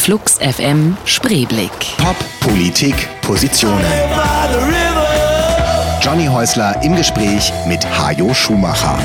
Flux FM Spreeblick. Pop, Politik, Positionen. Johnny Häusler im Gespräch mit Hajo Schumacher.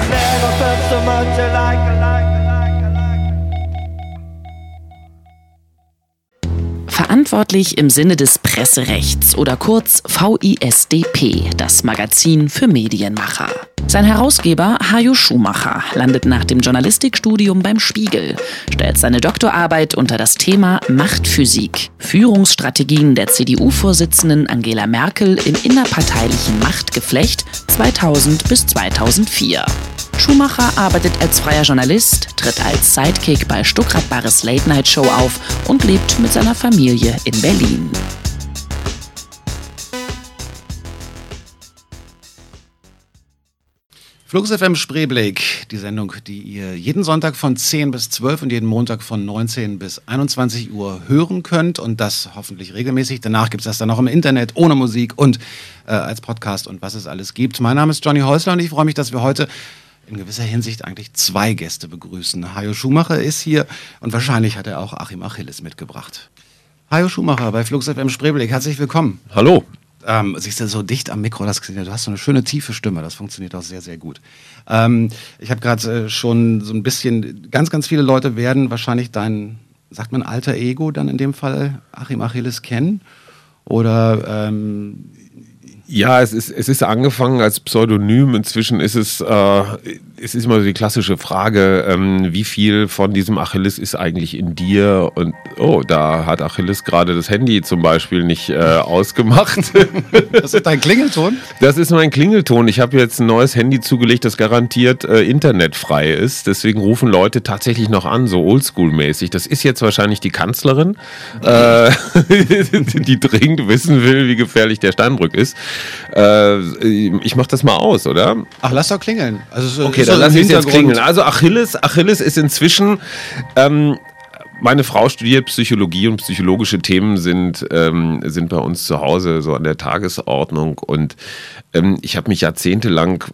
Verantwortlich im Sinne des Presserechts oder kurz VISDP, das Magazin für Medienmacher. Sein Herausgeber Hajo Schumacher landet nach dem Journalistikstudium beim Spiegel, stellt seine Doktorarbeit unter das Thema Machtphysik, Führungsstrategien der CDU-Vorsitzenden Angela Merkel im innerparteilichen Machtgeflecht 2000 bis 2004. Schumacher arbeitet als freier Journalist, tritt als Sidekick bei Stuckrad Barres Late Night Show auf und lebt mit seiner Familie in Berlin. Flux FM Spreeblick, die Sendung, die ihr jeden Sonntag von 10 bis 12 und jeden Montag von 19 bis 21 Uhr hören könnt und das hoffentlich regelmäßig. Danach gibt es das dann auch im Internet ohne Musik und äh, als Podcast und was es alles gibt. Mein Name ist Johnny Häusler und ich freue mich, dass wir heute in gewisser Hinsicht eigentlich zwei Gäste begrüßen. Hajo Schumacher ist hier und wahrscheinlich hat er auch Achim Achilles mitgebracht. Hajo Schumacher bei Flux FM Spreeblick, herzlich willkommen. Hallo. Ähm, siehst du so dicht am Mikro, das, du hast so eine schöne tiefe Stimme, das funktioniert auch sehr, sehr gut. Ähm, ich habe gerade äh, schon so ein bisschen, ganz, ganz viele Leute werden wahrscheinlich dein, sagt man alter Ego dann in dem Fall, Achim Achilles kennen. Oder ähm, ja, es ist, es ist angefangen als Pseudonym. Inzwischen ist es, äh, es ist immer die klassische Frage, ähm, wie viel von diesem Achilles ist eigentlich in dir? Und oh, da hat Achilles gerade das Handy zum Beispiel nicht äh, ausgemacht. das ist dein Klingelton? Das ist mein Klingelton. Ich habe jetzt ein neues Handy zugelegt, das garantiert äh, internetfrei ist. Deswegen rufen Leute tatsächlich noch an, so oldschool-mäßig. Das ist jetzt wahrscheinlich die Kanzlerin, äh, die dringend wissen will, wie gefährlich der Steinbrück ist. Äh, ich mach das mal aus, oder? Ach, lass doch klingeln. Also, okay, dann lass ich jetzt klingeln. Also Achilles, Achilles ist inzwischen... Ähm, meine Frau studiert Psychologie und psychologische Themen sind, ähm, sind bei uns zu Hause so an der Tagesordnung. Und ähm, ich habe mich jahrzehntelang äh,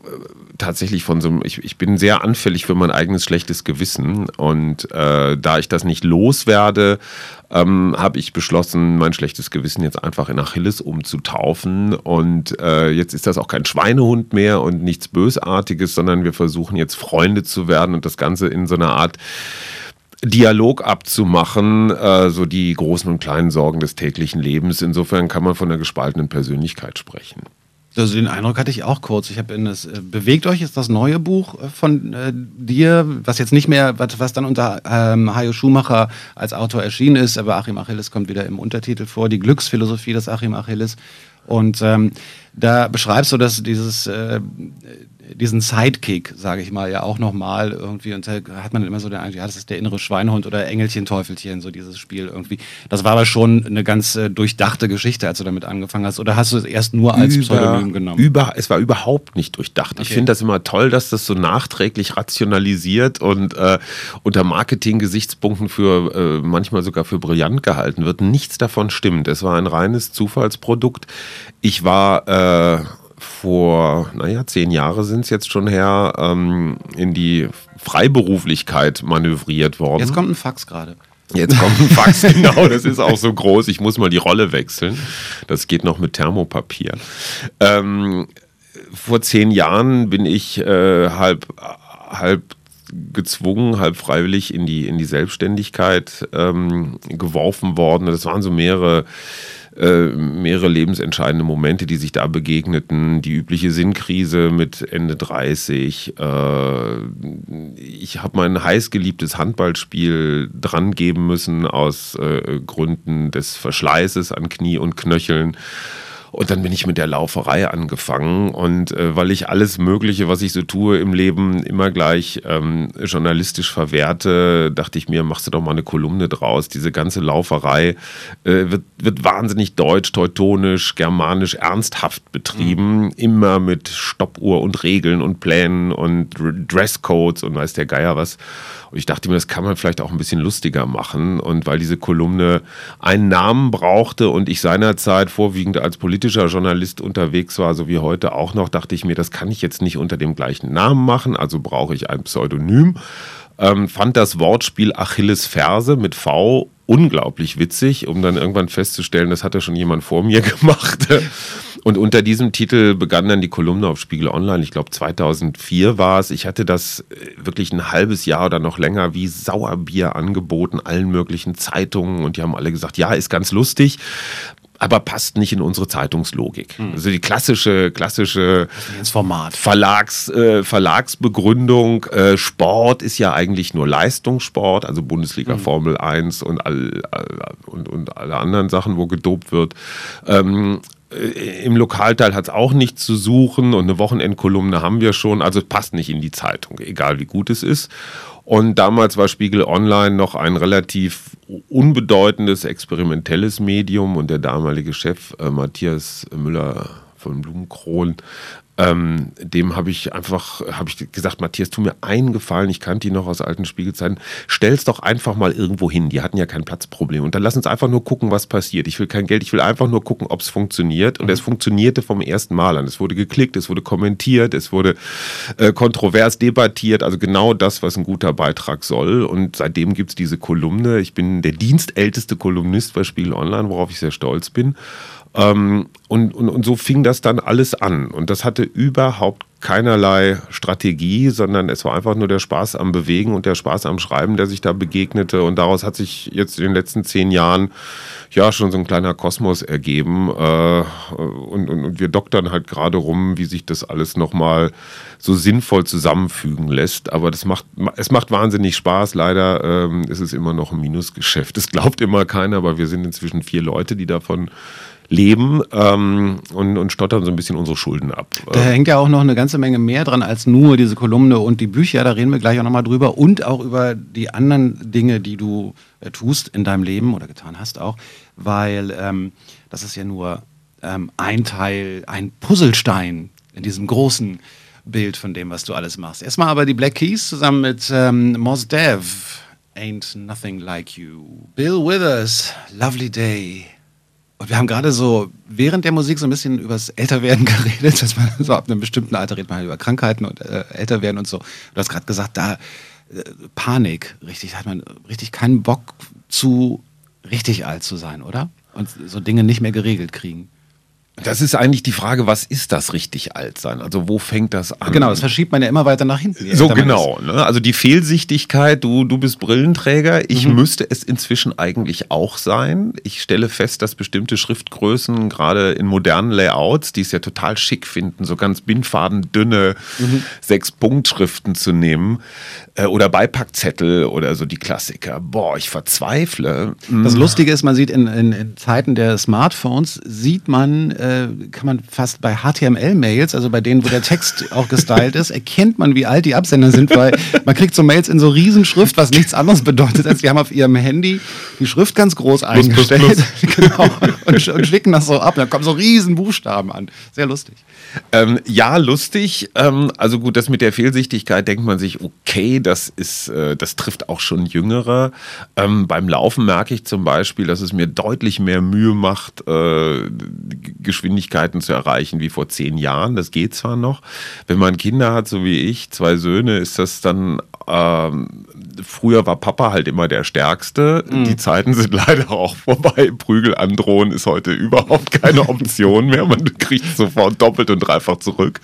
tatsächlich von so einem, ich, ich bin sehr anfällig für mein eigenes schlechtes Gewissen. Und äh, da ich das nicht loswerde, ähm, habe ich beschlossen, mein schlechtes Gewissen jetzt einfach in Achilles umzutaufen. Und äh, jetzt ist das auch kein Schweinehund mehr und nichts Bösartiges, sondern wir versuchen jetzt Freunde zu werden und das Ganze in so einer Art Dialog abzumachen, äh, so die großen und kleinen Sorgen des täglichen Lebens. Insofern kann man von einer gespaltenen Persönlichkeit sprechen. Also den Eindruck hatte ich auch kurz. Ich habe in das äh, Bewegt euch ist das neue Buch äh, von äh, dir, was jetzt nicht mehr, was, was dann unter ähm, Hajo Schumacher als Autor erschienen ist, aber Achim Achilles kommt wieder im Untertitel vor, die Glücksphilosophie des Achim Achilles. Und ähm, da beschreibst du, dass dieses äh, diesen Sidekick, sage ich mal, ja auch nochmal irgendwie, und da hat man immer so den Eindruck, ja, das ist der innere Schweinehund oder Engelchen, Teufelchen, so dieses Spiel irgendwie. Das war aber schon eine ganz äh, durchdachte Geschichte, als du damit angefangen hast. Oder hast du es erst nur als über, Pseudonym genommen? Über, es war überhaupt nicht durchdacht. Okay. Ich finde das immer toll, dass das so nachträglich rationalisiert und äh, unter Marketing-Gesichtspunkten für äh, manchmal sogar für brillant gehalten wird. Nichts davon stimmt. Es war ein reines Zufallsprodukt. Ich war äh, vor, naja, zehn Jahre sind es jetzt schon her, ähm, in die Freiberuflichkeit manövriert worden. Jetzt kommt ein Fax gerade. Jetzt kommt ein Fax, genau, das ist auch so groß. Ich muss mal die Rolle wechseln. Das geht noch mit Thermopapier. Ähm, vor zehn Jahren bin ich äh, halb, halb gezwungen, halb freiwillig in die, in die Selbstständigkeit ähm, geworfen worden. Das waren so mehrere äh, mehrere lebensentscheidende Momente, die sich da begegneten. Die übliche Sinnkrise mit Ende 30. Äh, ich habe mein heißgeliebtes Handballspiel drangeben müssen aus äh, Gründen des Verschleißes an Knie und Knöcheln. Und dann bin ich mit der Lauferei angefangen. Und äh, weil ich alles Mögliche, was ich so tue im Leben, immer gleich ähm, journalistisch verwerte, dachte ich mir, machst du doch mal eine Kolumne draus. Diese ganze Lauferei äh, wird, wird wahnsinnig deutsch, teutonisch, germanisch, ernsthaft betrieben. Mhm. Immer mit Stoppuhr und Regeln und Plänen und Dresscodes und weiß der Geier was. Und ich dachte mir, das kann man vielleicht auch ein bisschen lustiger machen. Und weil diese Kolumne einen Namen brauchte und ich seinerzeit vorwiegend als politischer Journalist unterwegs war, so wie heute auch noch, dachte ich mir, das kann ich jetzt nicht unter dem gleichen Namen machen, also brauche ich ein Pseudonym. Ähm, fand das Wortspiel Achilles Ferse mit V unglaublich witzig, um dann irgendwann festzustellen, das hat ja schon jemand vor mir gemacht. Und unter diesem Titel begann dann die Kolumne auf Spiegel Online. Ich glaube 2004 war es. Ich hatte das äh, wirklich ein halbes Jahr oder noch länger wie Sauerbier angeboten, allen möglichen Zeitungen. Und die haben alle gesagt, ja, ist ganz lustig aber passt nicht in unsere Zeitungslogik. Mhm. Also die klassische, klassische Format. Verlags, äh, Verlagsbegründung, äh, Sport ist ja eigentlich nur Leistungssport, also Bundesliga, mhm. Formel 1 und, all, und, und alle anderen Sachen, wo gedopt wird. Ähm, äh, Im Lokalteil hat es auch nichts zu suchen und eine Wochenendkolumne haben wir schon, also passt nicht in die Zeitung, egal wie gut es ist. Und damals war Spiegel Online noch ein relativ unbedeutendes experimentelles Medium und der damalige Chef äh, Matthias Müller von Blumenkron ähm, dem habe ich einfach, habe ich gesagt, Matthias, tu mir einen Gefallen, ich kannte ihn noch aus alten Spiegelzeiten, stell's doch einfach mal irgendwo hin. Die hatten ja kein Platzproblem. Und dann lass uns einfach nur gucken, was passiert. Ich will kein Geld, ich will einfach nur gucken, ob es funktioniert. Und mhm. es funktionierte vom ersten Mal an. Es wurde geklickt, es wurde kommentiert, es wurde äh, kontrovers debattiert. Also genau das, was ein guter Beitrag soll. Und seitdem gibt es diese Kolumne. Ich bin der dienstälteste Kolumnist bei Spiegel Online, worauf ich sehr stolz bin. Ähm, und, und, und so fing das dann alles an. Und das hatte überhaupt keinerlei Strategie, sondern es war einfach nur der Spaß am Bewegen und der Spaß am Schreiben, der sich da begegnete. Und daraus hat sich jetzt in den letzten zehn Jahren ja schon so ein kleiner Kosmos ergeben. Äh, und, und, und wir doktern halt gerade rum, wie sich das alles nochmal so sinnvoll zusammenfügen lässt. Aber das macht, es macht wahnsinnig Spaß. Leider ähm, ist es immer noch ein Minusgeschäft. Das glaubt immer keiner, aber wir sind inzwischen vier Leute, die davon leben ähm, und, und stottern so ein bisschen unsere Schulden ab. Da hängt ja auch noch eine ganze Menge mehr dran als nur diese Kolumne und die Bücher. Da reden wir gleich auch nochmal drüber und auch über die anderen Dinge, die du äh, tust in deinem Leben oder getan hast auch, weil ähm, das ist ja nur ähm, ein Teil, ein Puzzlestein in diesem großen Bild von dem, was du alles machst. Erstmal aber die Black Keys zusammen mit ähm, Mos Dev. Ain't nothing like you. Bill Withers, lovely day. Und wir haben gerade so während der Musik so ein bisschen übers Älterwerden geredet, dass man so ab einem bestimmten Alter redet man halt über Krankheiten und äh, Älterwerden und so. Du hast gerade gesagt, da äh, Panik, richtig, hat man richtig keinen Bock zu richtig alt zu sein, oder? Und so Dinge nicht mehr geregelt kriegen. Das ist eigentlich die Frage, was ist das richtig alt sein? Also wo fängt das an? Genau, das verschiebt man ja immer weiter nach hinten. So genau. Ne? Also die Fehlsichtigkeit, du, du bist Brillenträger, ich mhm. müsste es inzwischen eigentlich auch sein. Ich stelle fest, dass bestimmte Schriftgrößen, gerade in modernen Layouts, die es ja total schick finden, so ganz bindfadendünne mhm. Sechs-Punkt-Schriften zu nehmen, äh, oder Beipackzettel oder so die Klassiker. Boah, ich verzweifle. Das Lustige ist, man sieht in, in, in Zeiten der Smartphones, sieht man äh, kann man fast bei HTML-Mails, also bei denen, wo der Text auch gestylt ist, erkennt man, wie alt die Absender sind, weil man kriegt so Mails in so Riesenschrift, was nichts anderes bedeutet, als die haben auf ihrem Handy die Schrift ganz groß eingestellt plus, plus. genau, und, und, schicken das so ab. Da kommen so Riesenbuchstaben an. Sehr lustig. Ähm, ja, lustig. Ähm, also gut, das mit der Fehlsichtigkeit denkt man sich, okay, das ist, äh, das trifft auch schon Jüngere. Ähm, beim Laufen merke ich zum Beispiel, dass es mir deutlich mehr Mühe macht, äh, Geschwindigkeiten zu erreichen wie vor zehn Jahren. Das geht zwar noch. Wenn man Kinder hat, so wie ich, zwei Söhne, ist das dann ähm, früher war Papa halt immer der Stärkste. Mhm. Die Zeiten sind leider auch vorbei. Prügel androhen ist heute überhaupt keine Option mehr. Man kriegt sofort doppelt und dreifach zurück.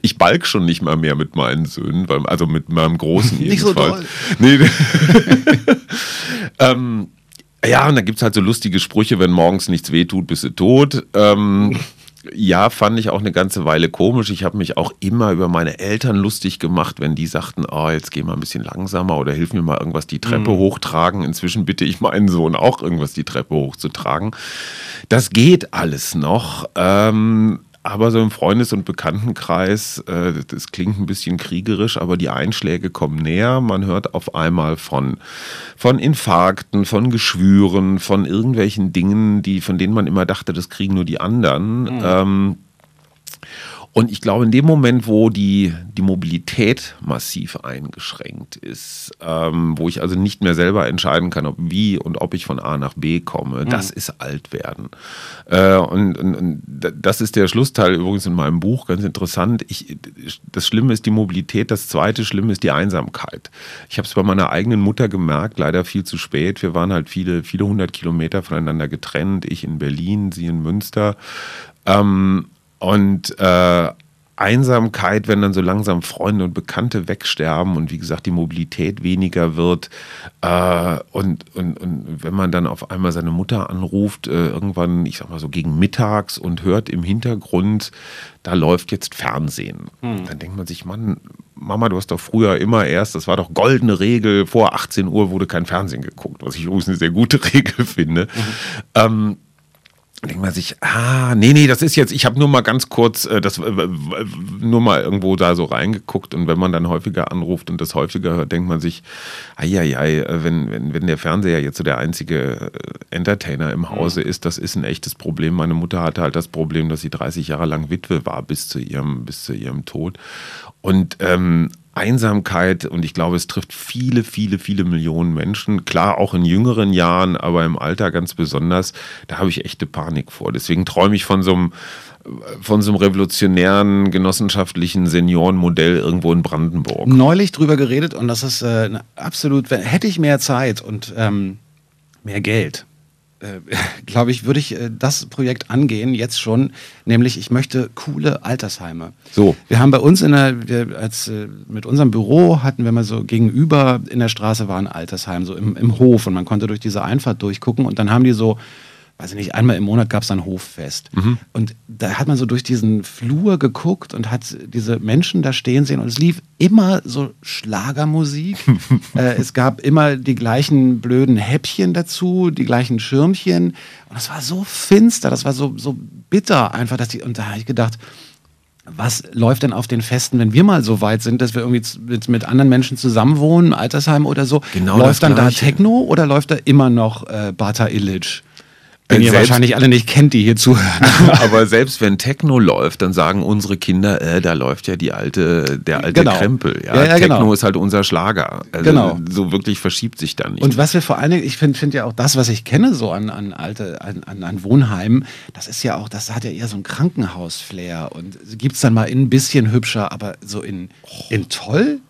Ich balk schon nicht mal mehr mit meinen Söhnen, also mit meinem Großen Nicht so doll. Nee. ähm, ja, und da gibt es halt so lustige Sprüche, wenn morgens nichts wehtut, bist du tot. Ähm, ja, fand ich auch eine ganze Weile komisch. Ich habe mich auch immer über meine Eltern lustig gemacht, wenn die sagten, oh, jetzt geh mal ein bisschen langsamer oder hilf mir mal irgendwas die Treppe mhm. hochtragen. Inzwischen bitte ich meinen Sohn auch irgendwas die Treppe hochzutragen. Das geht alles noch. Ähm, aber so im Freundes- und Bekanntenkreis, äh, das klingt ein bisschen kriegerisch, aber die Einschläge kommen näher. Man hört auf einmal von, von Infarkten, von Geschwüren, von irgendwelchen Dingen, die, von denen man immer dachte, das kriegen nur die anderen. Mhm. Ähm, Und ich glaube, in dem Moment, wo die, die Mobilität massiv eingeschränkt ist, ähm, wo ich also nicht mehr selber entscheiden kann, ob wie und ob ich von A nach B komme, mhm. das ist alt werden. Äh, und, und, und, das ist der Schlussteil übrigens in meinem Buch, ganz interessant. Ich, das Schlimme ist die Mobilität, das zweite Schlimme ist die Einsamkeit. Ich habe es bei meiner eigenen Mutter gemerkt, leider viel zu spät. Wir waren halt viele, viele hundert Kilometer voneinander getrennt. Ich in Berlin, sie in Münster. Ähm, und äh, Einsamkeit, wenn dann so langsam Freunde und Bekannte wegsterben und wie gesagt die Mobilität weniger wird äh, und, und, und wenn man dann auf einmal seine Mutter anruft, äh, irgendwann, ich sag mal so gegen mittags und hört im Hintergrund, da läuft jetzt Fernsehen. Hm. Dann denkt man sich, Mann, Mama, du hast doch früher immer erst, das war doch goldene Regel, vor 18 Uhr wurde kein Fernsehen geguckt, was ich übrigens eine sehr gute Regel finde. Mhm. Ähm, denkt man sich, ah, nee, nee, das ist jetzt, ich habe nur mal ganz kurz, äh, das äh, nur mal irgendwo da so reingeguckt und wenn man dann häufiger anruft und das häufiger hört, denkt man sich, ei, äh, wenn, wenn, wenn der Fernseher jetzt so der einzige äh, Entertainer im Hause mhm. ist, das ist ein echtes Problem. Meine Mutter hatte halt das Problem, dass sie 30 Jahre lang Witwe war bis zu ihrem, bis zu ihrem Tod. Und ähm, Einsamkeit und ich glaube, es trifft viele, viele, viele Millionen Menschen. Klar, auch in jüngeren Jahren, aber im Alter ganz besonders. Da habe ich echte Panik vor. Deswegen träume ich von so einem von so einem revolutionären genossenschaftlichen Seniorenmodell irgendwo in Brandenburg. Neulich drüber geredet und das ist äh, absolut, hätte ich mehr Zeit und ähm, mehr Geld, äh, glaube ich, würde ich äh, das Projekt angehen, jetzt schon, nämlich ich möchte coole Altersheime. So. Wir haben bei uns in der, wir als äh, mit unserem Büro hatten wir mal so gegenüber in der Straße war ein Altersheim, so im, im Hof und man konnte durch diese Einfahrt durchgucken und dann haben die so weiß ich nicht, einmal im Monat gab es ein Hoffest. Mhm. Und da hat man so durch diesen Flur geguckt und hat diese Menschen da stehen sehen und es lief immer so Schlagermusik. äh, es gab immer die gleichen blöden Häppchen dazu, die gleichen Schirmchen. Und das war so finster, das war so, so bitter einfach, dass die, und da habe ich gedacht, was läuft denn auf den Festen, wenn wir mal so weit sind, dass wir irgendwie mit, mit anderen Menschen zusammenwohnen, Altersheim oder so? Genau läuft dann Gleiche. da Techno oder läuft da immer noch äh, Bata Illich? Den ihr wahrscheinlich alle nicht kennt, die hier zuhören. Aber selbst wenn Techno läuft, dann sagen unsere Kinder, äh, da läuft ja die alte, der alte genau. Krempel. Ja, ja, ja Techno genau. ist halt unser Schlager. Also genau. So wirklich verschiebt sich dann nicht. Und was wir vor allen Dingen, ich finde find ja auch das, was ich kenne so an, an alte, an, an Wohnheimen, das ist ja auch, das hat ja eher so ein Krankenhaus-Flair und gibt es dann mal in ein bisschen hübscher, aber so in, in toll.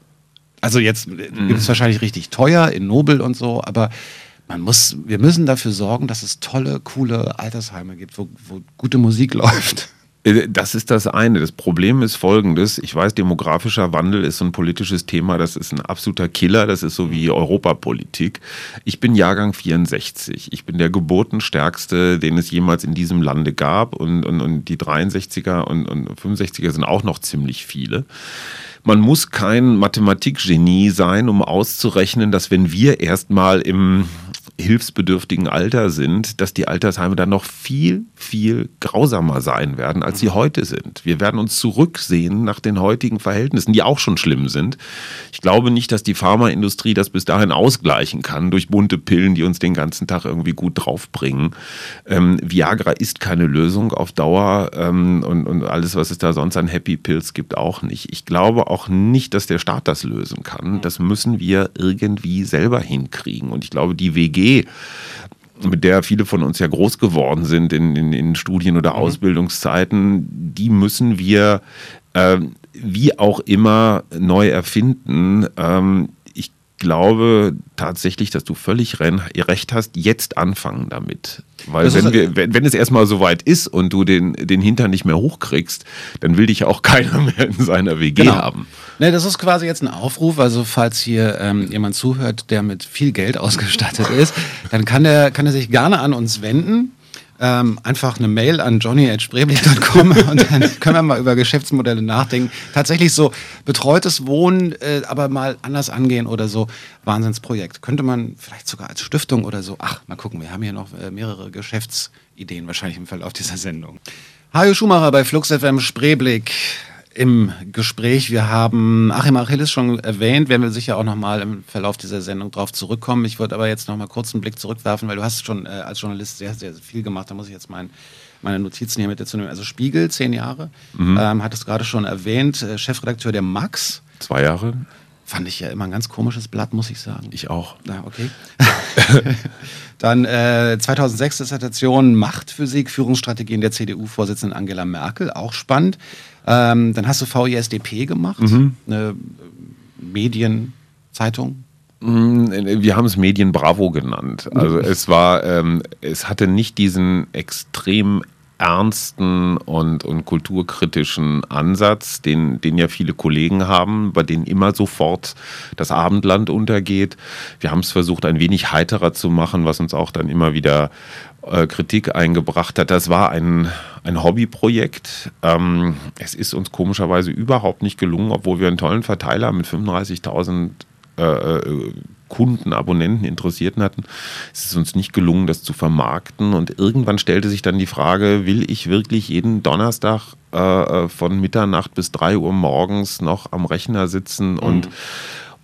Also jetzt mhm. gibt es wahrscheinlich richtig teuer, in Nobel und so, aber man muss, wir müssen dafür sorgen, dass es tolle, coole Altersheime gibt, wo, wo gute Musik läuft. Äh, das ist das eine. Das Problem ist folgendes. Ich weiß, demografischer Wandel ist so ein politisches Thema. Das ist ein absoluter Killer. Das ist so wie Europapolitik. Ich bin Jahrgang 64. Ich bin der geburtenstärkste, den es jemals in diesem Lande gab. Und, und, und die 63er und, und 65er sind auch noch ziemlich viele. Man muss kein Mathematikgenie sein, um auszurechnen, dass wenn wir erstmal im hilfsbedürftigen Alter sind, dass die Altersheime dann noch viel, viel grausamer sein werden, als sie heute sind. Wir werden uns zurücksehen nach den heutigen Verhältnissen, die auch schon schlimm sind. Ich glaube nicht, dass die Pharmaindustrie das bis dahin ausgleichen kann durch bunte Pillen, die uns den ganzen Tag irgendwie gut draufbringen. Ähm, Viagra ist keine Lösung auf Dauer ähm, und, und alles, was es da sonst an Happy Pills gibt, auch nicht. Ich glaube auch nicht, dass der Staat das lösen kann. Das müssen wir irgendwie selber hinkriegen. Und ich glaube, die WG mit der viele von uns ja groß geworden sind in, in, in Studien- oder mhm. Ausbildungszeiten, die müssen wir äh, wie auch immer neu erfinden. Ähm, glaube tatsächlich, dass du völlig recht hast, jetzt anfangen damit. Weil wenn, wir, wenn, wenn es erstmal so weit ist und du den, den Hintern nicht mehr hochkriegst, dann will dich auch keiner mehr in seiner WG genau. haben. Ne, das ist quasi jetzt ein Aufruf. Also falls hier ähm, jemand zuhört, der mit viel Geld ausgestattet ist, dann kann er, kann er sich gerne an uns wenden. Ähm, einfach eine Mail an johnny.spreeblick.com und dann können wir mal über Geschäftsmodelle nachdenken. Tatsächlich so betreutes Wohnen, äh, aber mal anders angehen oder so. Wahnsinnsprojekt. Könnte man vielleicht sogar als Stiftung oder so. Ach, mal gucken, wir haben hier noch äh, mehrere Geschäftsideen wahrscheinlich im Verlauf dieser Sendung. Hajo Schumacher bei Flux FM Spreeblick im Gespräch. Wir haben Achim Achilles schon erwähnt, werden wir sicher auch nochmal im Verlauf dieser Sendung drauf zurückkommen. Ich würde aber jetzt nochmal kurz einen Blick zurückwerfen, weil du hast schon äh, als Journalist sehr, sehr viel gemacht. Da muss ich jetzt meinen meine Notizen hier mit dir zu nehmen. Also Spiegel, zehn Jahre, mhm. ähm, hattest gerade schon erwähnt, äh, Chefredakteur der Max. Zwei Jahre. Fand ich ja immer ein ganz komisches Blatt, muss ich sagen. Ich auch. Na, okay. Dann äh, 2006 Dissertation Machtphysik, Führungsstrategien der CDU-Vorsitzenden Angela Merkel, auch spannend. Ähm, dann hast du VISDP gemacht, mhm. eine Medienzeitung. Mm, wir haben es Medien Bravo genannt. Also es war, ähm, es hatte nicht diesen extrem ernsten und, und kulturkritischen Ansatz, den, den ja viele Kollegen haben, bei denen immer sofort das Abendland untergeht. Wir haben es versucht, ein wenig heiterer zu machen, was uns auch dann immer wieder äh, Kritik eingebracht hat. Das war ein, ein Hobbyprojekt. Ähm, es ist uns komischerweise überhaupt nicht gelungen, obwohl wir einen tollen Verteiler mit 35.000 äh, äh, Kunden, Abonnenten, Interessierten hatten. Es ist uns nicht gelungen, das zu vermarkten. Und irgendwann stellte sich dann die Frage, will ich wirklich jeden Donnerstag äh, äh von Mitternacht bis 3 Uhr morgens noch am Rechner sitzen und mhm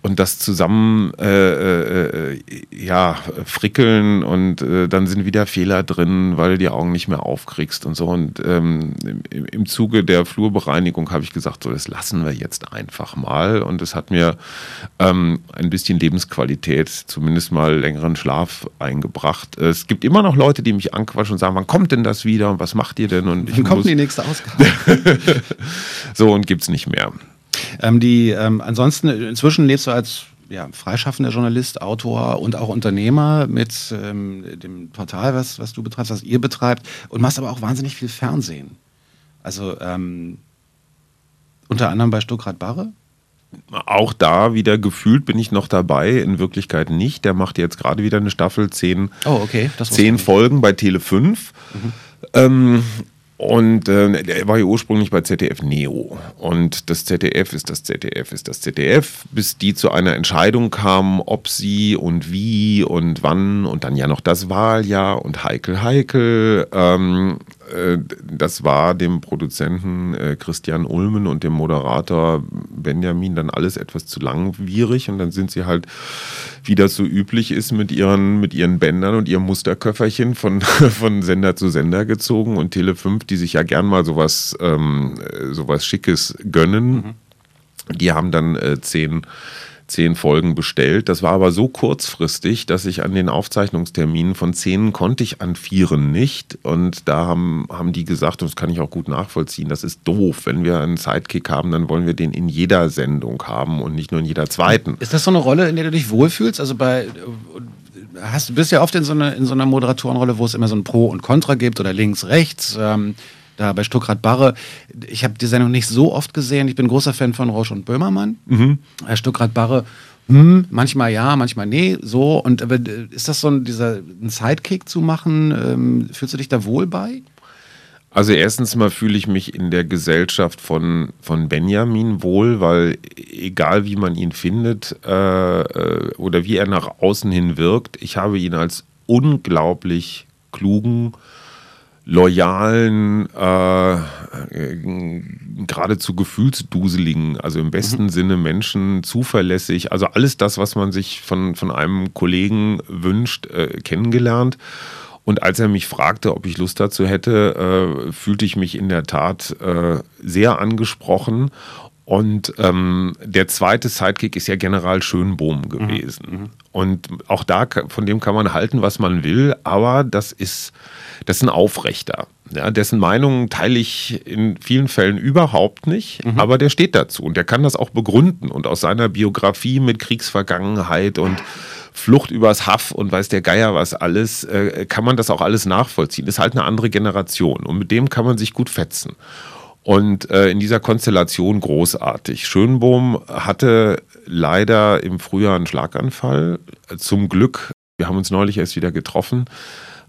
und das zusammen äh, äh, äh, ja, frickeln und äh, dann sind wieder Fehler drin, weil du die Augen nicht mehr aufkriegst und so. Und ähm, im, im Zuge der Flurbereinigung habe ich gesagt, so, das lassen wir jetzt einfach mal. Und es hat mir ähm, ein bisschen Lebensqualität, zumindest mal längeren Schlaf eingebracht. Es gibt immer noch Leute, die mich anquatschen und sagen, wann kommt denn das wieder und was macht ihr denn? Und ich wann kommt die nächste Ausgabe? so und gibt es nicht mehr. Ähm, die, ähm, ansonsten, inzwischen lebst du als ja, freischaffender Journalist, Autor und auch Unternehmer mit ähm, dem Portal, was, was du betreibst, was ihr betreibt und machst aber auch wahnsinnig viel Fernsehen. Also ähm, unter anderem bei Stuckrad Barre. Auch da wieder gefühlt bin ich noch dabei, in Wirklichkeit nicht. Der macht jetzt gerade wieder eine Staffel, zehn, oh, okay. zehn Folgen bei Tele 5. Mhm. Ähm, und äh, er war ja ursprünglich bei ZDF Neo. Und das ZDF ist das ZDF ist das ZDF, bis die zu einer Entscheidung kamen, ob sie und wie und wann und dann ja noch das Wahljahr und heikel heikel. Ähm, äh, das war dem Produzenten äh, Christian Ulmen und dem Moderator Benjamin dann alles etwas zu langwierig und dann sind sie halt, wie das so üblich ist, mit ihren, mit ihren Bändern und ihrem Musterköfferchen von, von Sender zu Sender gezogen und Tele5, die sich ja gern mal sowas, ähm, sowas Schickes gönnen, mhm. die haben dann äh, zehn zehn Folgen bestellt. Das war aber so kurzfristig, dass ich an den Aufzeichnungsterminen von zehn konnte ich an vieren nicht. Und da haben, haben die gesagt, und das kann ich auch gut nachvollziehen, das ist doof. Wenn wir einen Sidekick haben, dann wollen wir den in jeder Sendung haben und nicht nur in jeder zweiten. Ist das so eine Rolle, in der du dich wohlfühlst? Also bei hast, du bist ja oft in so, einer, in so einer Moderatorenrolle, wo es immer so ein Pro und Contra gibt oder links, rechts. Ähm, da bei Stuckrad Barre. Ich habe die Sendung nicht so oft gesehen. Ich bin großer Fan von Rausch und Böhmermann. Mhm. Äh, Stuckrad Barre, hm, manchmal ja, manchmal nee, so. Und aber ist das so ein, dieser ein Sidekick zu machen? Ähm, fühlst du dich da wohl bei? Also erstens mal fühle ich mich in der Gesellschaft von, von Benjamin wohl, weil egal wie man ihn findet äh, äh oder wie er nach außen hin wirkt, ich habe ihn als unglaublich klugen, loyalen, äh, geradezu gefühlsduseligen, also im besten mhm. Sinne Menschen, zuverlässig, also alles das, was man sich von, von einem Kollegen wünscht, äh, kennengelernt. Und als er mich fragte, ob ich Lust dazu hätte, äh, fühlte ich mich in der Tat äh, sehr angesprochen. Und ähm, der zweite Sidekick ist ja General Schönbohm mhm. gewesen. Mhm. Und auch da, von dem kann man halten, was man will, aber das ist das ist ein Aufrechter. Ja, dessen Meinung teile ich in vielen Fällen überhaupt nicht, mhm. aber der steht dazu und der kann das auch begründen. Und aus seiner Biografie mit Kriegsvergangenheit und Flucht übers Haff und weiß der Geier was alles, äh, kann man das auch alles nachvollziehen. Ist halt eine andere Generation und mit dem kann man sich gut fetzen. Und äh, in dieser Konstellation großartig. Schönbohm hatte leider im Frühjahr einen Schlaganfall. Zum Glück, wir haben uns neulich erst wieder getroffen,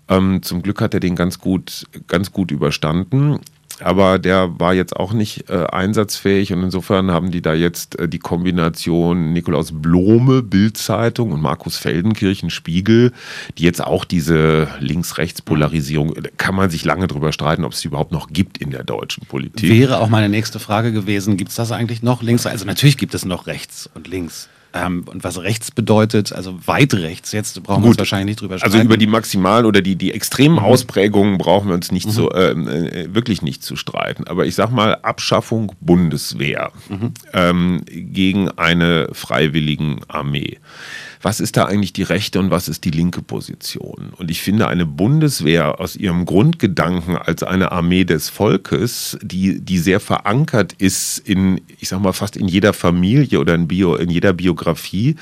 ähm, zum Glück hat er den ganz gut, ganz gut überstanden. Aber der war jetzt auch nicht äh, einsatzfähig und insofern haben die da jetzt äh, die Kombination Nikolaus Blome, Bildzeitung und Markus Feldenkirchen, Spiegel, die jetzt auch diese Links-Rechts-Polarisierung, äh, kann man sich lange drüber streiten, ob es die überhaupt noch gibt in der deutschen Politik. Wäre auch meine nächste Frage gewesen, gibt es das eigentlich noch links? Also natürlich gibt es noch rechts und links. Ähm, und was rechts bedeutet, also weit rechts. Jetzt brauchen wir uns wahrscheinlich nicht drüber sprechen. Also über die maximalen oder die, die extremen mhm. Ausprägungen brauchen wir uns nicht mhm. so, äh, äh, wirklich nicht zu streiten. Aber ich sag mal, Abschaffung Bundeswehr mhm. ähm, gegen eine freiwilligen Armee was ist da eigentlich die rechte und was ist die linke Position? Und ich finde eine Bundeswehr aus ihrem Grundgedanken als eine Armee des Volkes, die, die sehr verankert ist in, ich sag mal, fast in jeder Familie oder in, Bio, in jeder Biografie,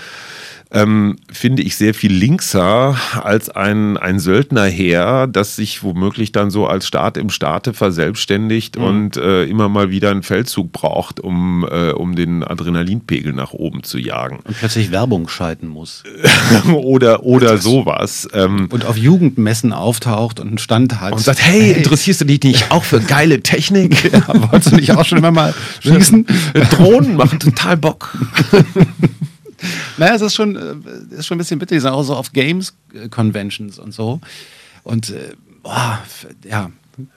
ähm, finde ich sehr viel linkser als ein, ein Söldnerheer, das sich womöglich dann so als Staat im Staate verselbstständigt mhm. und äh, immer mal wieder einen Feldzug braucht, um, äh, um den Adrenalinpegel nach oben zu jagen. Und plötzlich Werbung schalten muss. oder oder sowas. Ähm, und auf Jugendmessen auftaucht und einen Stand hat. Und sagt, hey, hey. interessierst du dich nicht auch für geile Technik? ja, wolltest du nicht auch schon immer mal schießen? Drohnen machen total Bock. Naja, es ist schon, äh, ist schon ein bisschen bitter. Die sind auch so auf Games-Conventions und so. Und äh, boah, ja.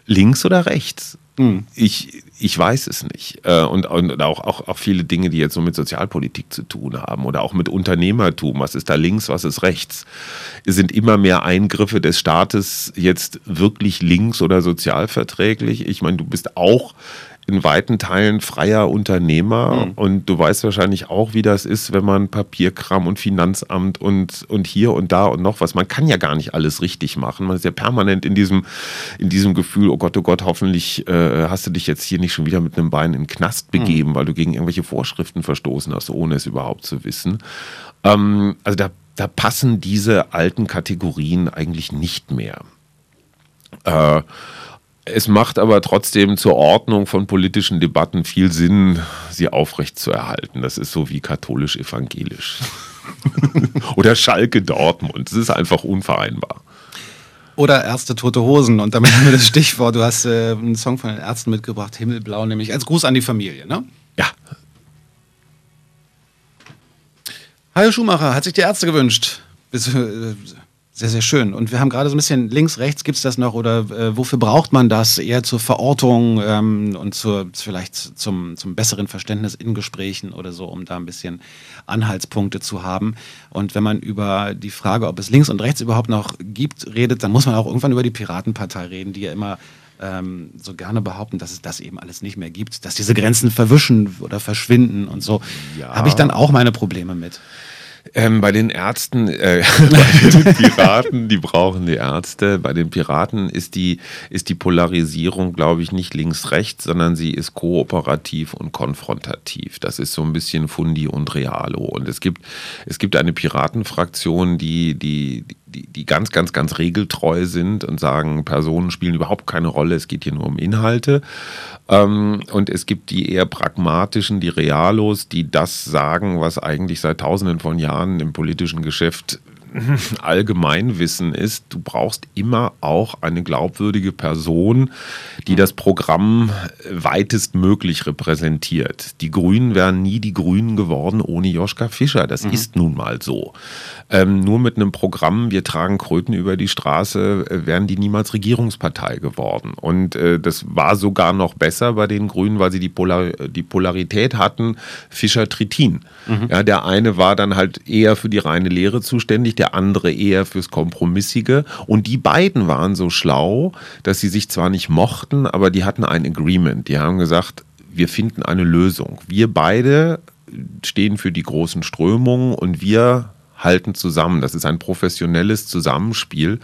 Links oder rechts? Hm. Ich, ich weiß es nicht. Äh, und, und auch, auch, auch viele Dinge, die jetzt so mit Sozialpolitik zu tun haben oder auch mit Unternehmertum. Was ist da links, was ist rechts? Es sind immer mehr Eingriffe des Staates jetzt wirklich links oder sozialverträglich. Ich meine, du bist auch in weiten Teilen freier Unternehmer mhm. und du weißt wahrscheinlich auch, wie das ist, wenn man Papierkram und Finanzamt und, und hier und da und noch was. Man kann ja gar nicht alles richtig machen. Man ist ja permanent in diesem, in diesem Gefühl, oh Gott, oh Gott, hoffentlich äh, hast du dich jetzt hier nicht schon wieder mit einem Bein in den Knast mhm. begeben, mhm. weil du gegen irgendwelche Vorschriften verstoßen hast, ohne es überhaupt zu wissen. Ähm, also da, da passen diese alten Kategorien eigentlich nicht mehr. Äh, es macht aber trotzdem zur Ordnung von politischen Debatten viel Sinn, sie aufrechtzuerhalten. Das ist so wie katholisch-evangelisch. Oder Schalke Dortmund. Das ist einfach unvereinbar. Oder Ärzte Tote Hosen. Und damit haben wir das Stichwort. Du hast äh, einen Song von den Ärzten mitgebracht, Himmelblau, nämlich als Gruß an die Familie, ne? Ja. Hajo Schumacher hat sich die Ärzte gewünscht. Bis, äh, sehr, sehr schön. Und wir haben gerade so ein bisschen links, rechts gibt es das noch oder äh, wofür braucht man das? Eher zur Verortung ähm, und zur, vielleicht zum, zum besseren Verständnis in Gesprächen oder so, um da ein bisschen Anhaltspunkte zu haben. Und wenn man über die Frage, ob es links und rechts überhaupt noch gibt, redet, dann muss man auch irgendwann über die Piratenpartei reden, die ja immer ähm, so gerne behaupten, dass es das eben alles nicht mehr gibt, dass diese Grenzen verwischen oder verschwinden und so. Ja. Habe ich dann auch meine Probleme mit. Ähm, bei den Ärzten, äh, bei den Piraten, die brauchen die Ärzte. Bei den Piraten ist die, ist die Polarisierung, glaube ich, nicht links-rechts, sondern sie ist kooperativ und konfrontativ. Das ist so ein bisschen Fundi und Realo. Und es gibt, es gibt eine Piratenfraktion, die, die, die, die ganz, ganz, ganz regeltreu sind und sagen, Personen spielen überhaupt keine Rolle, es geht hier nur um Inhalte. Ähm, und es gibt die eher pragmatischen, die Realos, die das sagen, was eigentlich seit tausenden von Jahren im politischen Geschäft Allgemeinwissen ist, du brauchst immer auch eine glaubwürdige Person, die das Programm weitestmöglich repräsentiert. Die Grünen wären nie die Grünen geworden ohne Joschka Fischer. Das mhm. ist nun mal so. Ähm, nur mit einem Programm, wir tragen Kröten über die Straße, äh, wären die niemals Regierungspartei geworden. Und äh, das war sogar noch besser bei den Grünen, weil sie die, Polar die Polarität hatten, Fischer-Trittin. Mhm. Ja, der eine war dann halt eher für die reine Lehre zuständig, der andere eher fürs Kompromissige. Und die beiden waren so schlau, dass sie sich zwar nicht mochten, aber die hatten ein Agreement. Die haben gesagt, wir finden eine Lösung. Wir beide stehen für die großen Strömungen und wir halten zusammen. Das ist ein professionelles Zusammenspiel.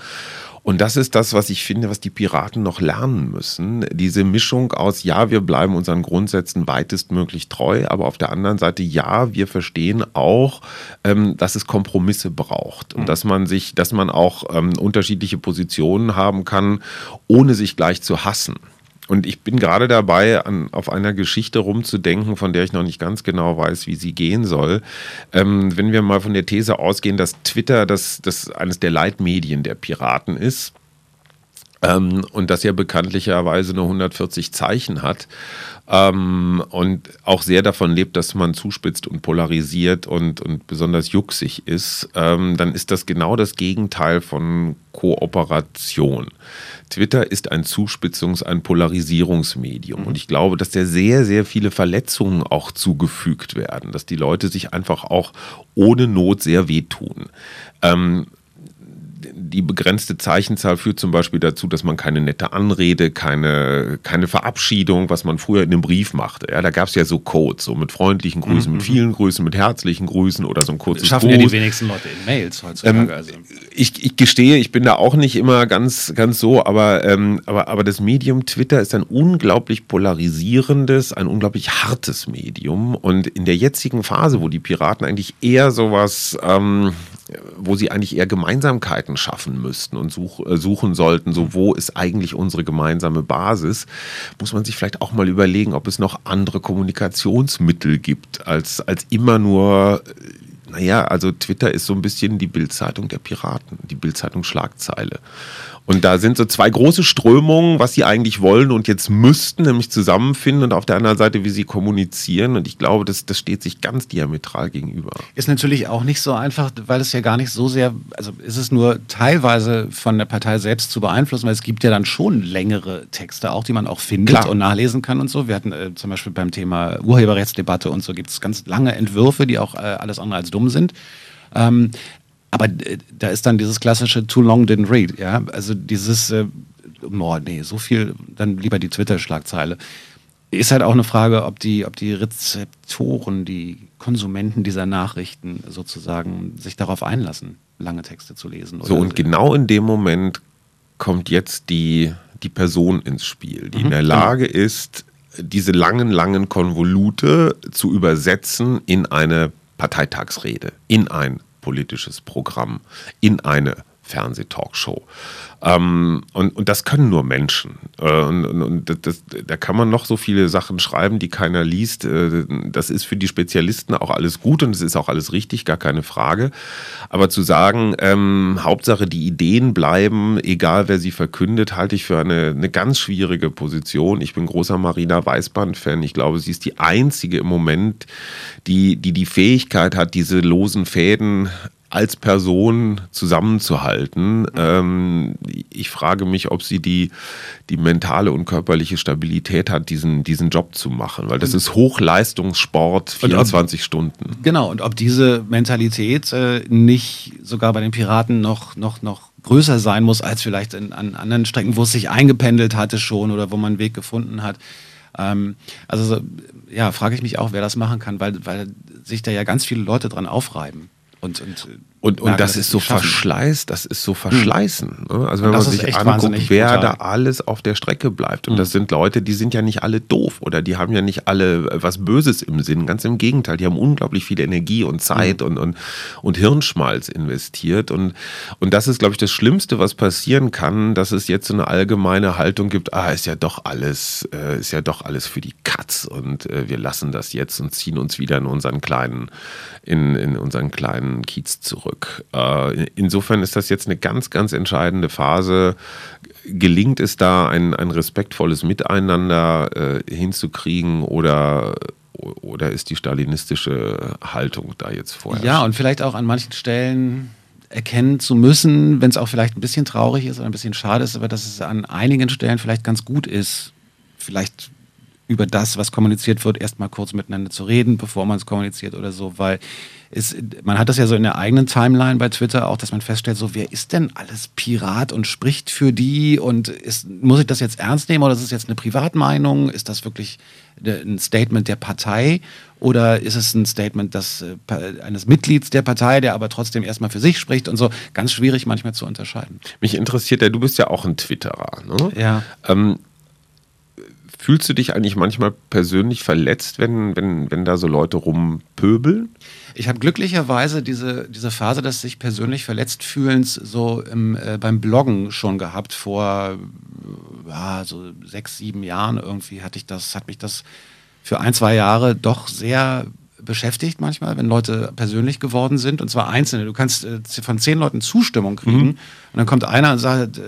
Und das ist das, was ich finde, was die Piraten noch lernen müssen. Diese Mischung aus, ja, wir bleiben unseren Grundsätzen weitestmöglich treu, aber auf der anderen Seite, ja, wir verstehen auch, ähm, dass es Kompromisse braucht und mhm. dass man sich, dass man auch ähm, unterschiedliche Positionen haben kann, ohne sich gleich zu hassen. Und ich bin gerade dabei, an, auf einer Geschichte rumzudenken, von der ich noch nicht ganz genau weiß, wie sie gehen soll. Ähm, wenn wir mal von der These ausgehen, dass Twitter das, das eines der Leitmedien der Piraten ist, Ähm, und das ja bekanntlicherweise nur 140 Zeichen hat ähm, und auch sehr davon lebt, dass man zuspitzt und polarisiert und, und besonders jucksig ist, ähm, dann ist das genau das Gegenteil von Kooperation. Twitter ist ein Zuspitzungs-, ein Polarisierungsmedium. Und ich glaube, dass da sehr, sehr viele Verletzungen auch zugefügt werden, dass die Leute sich einfach auch ohne Not sehr wehtun. Ähm, die begrenzte Zeichenzahl führt zum Beispiel dazu, dass man keine nette Anrede, keine, keine Verabschiedung, was man früher in einem Brief machte. Ja, da gab es ja so Codes, so mit freundlichen Grüßen, mhm. mit vielen Grüßen, mit herzlichen Grüßen oder so ein kurzes Schaffen Gruß. ja die wenigsten Leute in Mails heutzutage. Ähm, also. ich, ich gestehe, ich bin da auch nicht immer ganz, ganz so, aber, ähm, aber, aber das Medium Twitter ist ein unglaublich polarisierendes, ein unglaublich hartes Medium. Und in der jetzigen Phase, wo die Piraten eigentlich eher sowas, ähm, wo sie eigentlich eher Gemeinsamkeiten schaffen müssten und such, äh, suchen sollten, so wo ist eigentlich unsere gemeinsame Basis, muss man sich vielleicht auch mal überlegen, ob es noch andere Kommunikationsmittel gibt, als, als immer nur äh, naja, also Twitter ist so ein bisschen die Bildzeitung der Piraten, die Bildzeitung Schlagzeile. Und da sind so zwei große Strömungen, was sie eigentlich wollen und jetzt müssten, nämlich zusammenfinden und auf der anderen Seite, wie sie kommunizieren. Und ich glaube, das, das steht sich ganz diametral gegenüber. Ist natürlich auch nicht so einfach, weil es ja gar nicht so sehr, also ist es nur teilweise von der Partei selbst zu beeinflussen, weil es gibt ja dann schon längere Texte auch, die man auch findet Klar. und nachlesen kann und so. Wir hatten äh, zum Beispiel beim Thema Urheberrechtsdebatte und so gibt es ganz lange Entwürfe, die auch äh, alles andere als dumm sind. Ähm, aber äh, da ist dann dieses klassische Too long didn't read, ja. Also dieses, äh, oh, nee, so viel, dann lieber die Twitter-Schlagzeile. Ist halt auch eine Frage, ob die, ob die Rezeptoren, die Konsumenten dieser Nachrichten sozusagen sich darauf einlassen, lange Texte zu lesen. so, und genau in dem Moment kommt jetzt die, die Person ins Spiel, die mhm, in der Lage genau. ist, diese langen, langen Konvolute zu übersetzen in eine Parteitagsrede, in ein politisches Programm in eine Fernsehtalkshow. Ähm, und, und das können nur Menschen. Äh, und, und das, da kann man noch so viele Sachen schreiben, die keiner liest. Äh, das ist für die Spezialisten auch alles gut und es ist auch alles richtig, gar keine Frage. Aber zu sagen, ähm, Hauptsache die Ideen bleiben, egal wer sie verkündet, halte ich für eine, eine ganz schwierige Position. Ich bin großer Marina Weißband-Fan. Ich glaube, sie ist die einzige im Moment, die, die die Fähigkeit hat, diese losen Fäden als Person zusammenzuhalten. Ähm, ich frage mich, ob sie die, die mentale und körperliche Stabilität hat, diesen, diesen Job zu machen, weil das ist Hochleistungssport 24 ob, Stunden. Genau, und ob diese Mentalität äh, nicht sogar bei den Piraten noch, noch, noch größer sein muss als vielleicht in, an anderen Strecken, wo es sich eingependelt hatte schon oder wo man einen Weg gefunden hat. Ähm, also ja, frage ich mich auch, wer das machen kann, weil, weil sich da ja ganz viele Leute dran aufreiben. Und, und und, und das, ist so Verschleiß, das ist so Verschleißen. Hm. Also wenn man sich anguckt, wer brutal. da alles auf der Strecke bleibt. Und hm. das sind Leute, die sind ja nicht alle doof oder die haben ja nicht alle äh, was Böses im Sinn. Ganz im Gegenteil, die haben unglaublich viel Energie und Zeit hm. und, und, und Hirnschmalz investiert. Und, und das ist, glaube ich, das Schlimmste, was passieren kann, dass es jetzt so eine allgemeine Haltung gibt, ah, ist ja doch alles, äh, ist ja doch alles für die Katz und äh, wir lassen das jetzt und ziehen uns wieder in unseren kleinen, in, in unseren kleinen Kiez zurück zurück. Äh, insofern ist das jetzt eine ganz, ganz entscheidende Phase. Gelingt es da, ein, ein respektvolles Miteinander äh, hinzukriegen oder oder ist die stalinistische Haltung da jetzt vorher? Ja, und vielleicht auch an manchen Stellen erkennen zu müssen, wenn es auch vielleicht ein bisschen traurig ist oder ein bisschen schade ist, aber dass es an einigen Stellen vielleicht ganz gut ist, vielleicht über das, was kommuniziert wird, erstmal kurz miteinander zu reden, bevor man es kommuniziert oder so, weil ist, man hat das ja so in der eigenen Timeline bei Twitter auch, dass man feststellt, so wer ist denn alles Pirat und spricht für die und ist, muss ich das jetzt ernst nehmen oder ist es jetzt eine Privatmeinung? Ist das wirklich ein Statement der Partei oder ist es ein Statement des, äh, eines Mitglieds der Partei, der aber trotzdem erstmal für sich spricht und so? Ganz schwierig manchmal zu unterscheiden. Mich interessiert ja, du bist ja auch ein Twitterer. Ne? Ja. Ähm, Fühlst du dich eigentlich manchmal persönlich verletzt, wenn, wenn, wenn da so Leute rumpöbeln? Ich habe glücklicherweise diese, diese Phase des sich persönlich verletzt fühlens so im, äh, beim Bloggen schon gehabt. Vor ja, so sechs, sieben Jahren irgendwie hatte ich das, hat mich das für ein, zwei Jahre doch sehr beschäftigt manchmal, wenn Leute persönlich geworden sind und zwar einzelne. Du kannst äh, von zehn Leuten Zustimmung kriegen mhm. und dann kommt einer und sagt, äh,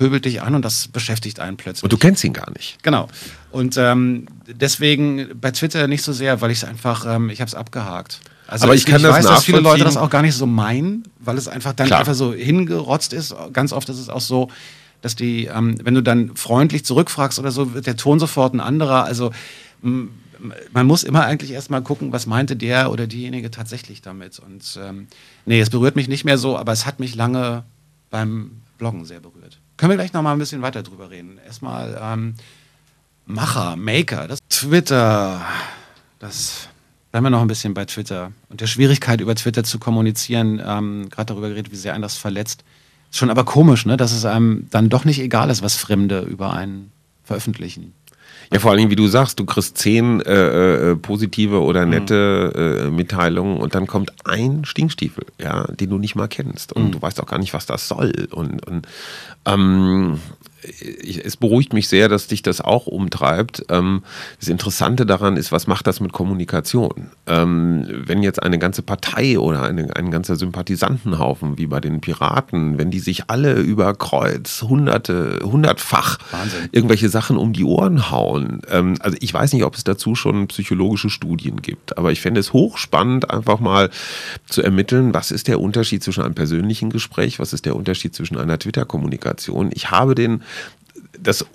pöbelt dich an und das beschäftigt einen plötzlich. Und du kennst ihn gar nicht. Genau. Und ähm, deswegen bei Twitter nicht so sehr, weil ich es einfach, ähm, ich habe es abgehakt. Also Aber ich, kann ich das weiß, dass viele Leute das auch gar nicht so meinen, weil es einfach dann Klar. einfach so hingerotzt ist. Ganz oft ist es auch so, dass die, ähm, wenn du dann freundlich zurückfragst oder so, wird der Ton sofort ein anderer. Also man muss immer eigentlich erstmal gucken, was meinte der oder diejenige tatsächlich damit. Und ähm, nee, es berührt mich nicht mehr so, aber es hat mich lange beim Bloggen sehr berührt. Können wir gleich noch mal ein bisschen weiter drüber reden. Erstmal ähm, Macher, Maker, das Twitter, das bleiben wir noch ein bisschen bei Twitter und der Schwierigkeit über Twitter zu kommunizieren. Ähm, Gerade darüber geredet, wie sehr einen das verletzt. Ist schon aber komisch, ne, dass es einem dann doch nicht egal ist, was Fremde über einen veröffentlichen. Ja, vor allem, wie du sagst, du kriegst zehn äh, äh, positive oder mhm. nette äh, Mitteilungen und dann kommt ein Stinkstiefel, ja, den du nicht mal kennst und mhm. du weißt auch gar nicht, was das soll. Und, und ähm, ich, es beruhigt mich sehr, dass dich das auch umtreibt. Ähm, das Interessante daran ist, was macht das mit Kommunikation? Ähm, wenn jetzt eine ganze Partei oder eine, ein ganzer Sympathisantenhaufen wie bei den Piraten, wenn die sich alle über Kreuz hunderte, hundertfach Wahnsinn. irgendwelche Sachen um die Ohren hauen. Ähm, also ich weiß nicht, ob es dazu schon psychologische Studien gibt, aber ich fände es hochspannend, einfach mal zu ermitteln, was ist der Unterschied zwischen einem persönlichen Gespräch, was ist der Unterschied zwischen einer Twitter-Kommunikation. Ich habe den das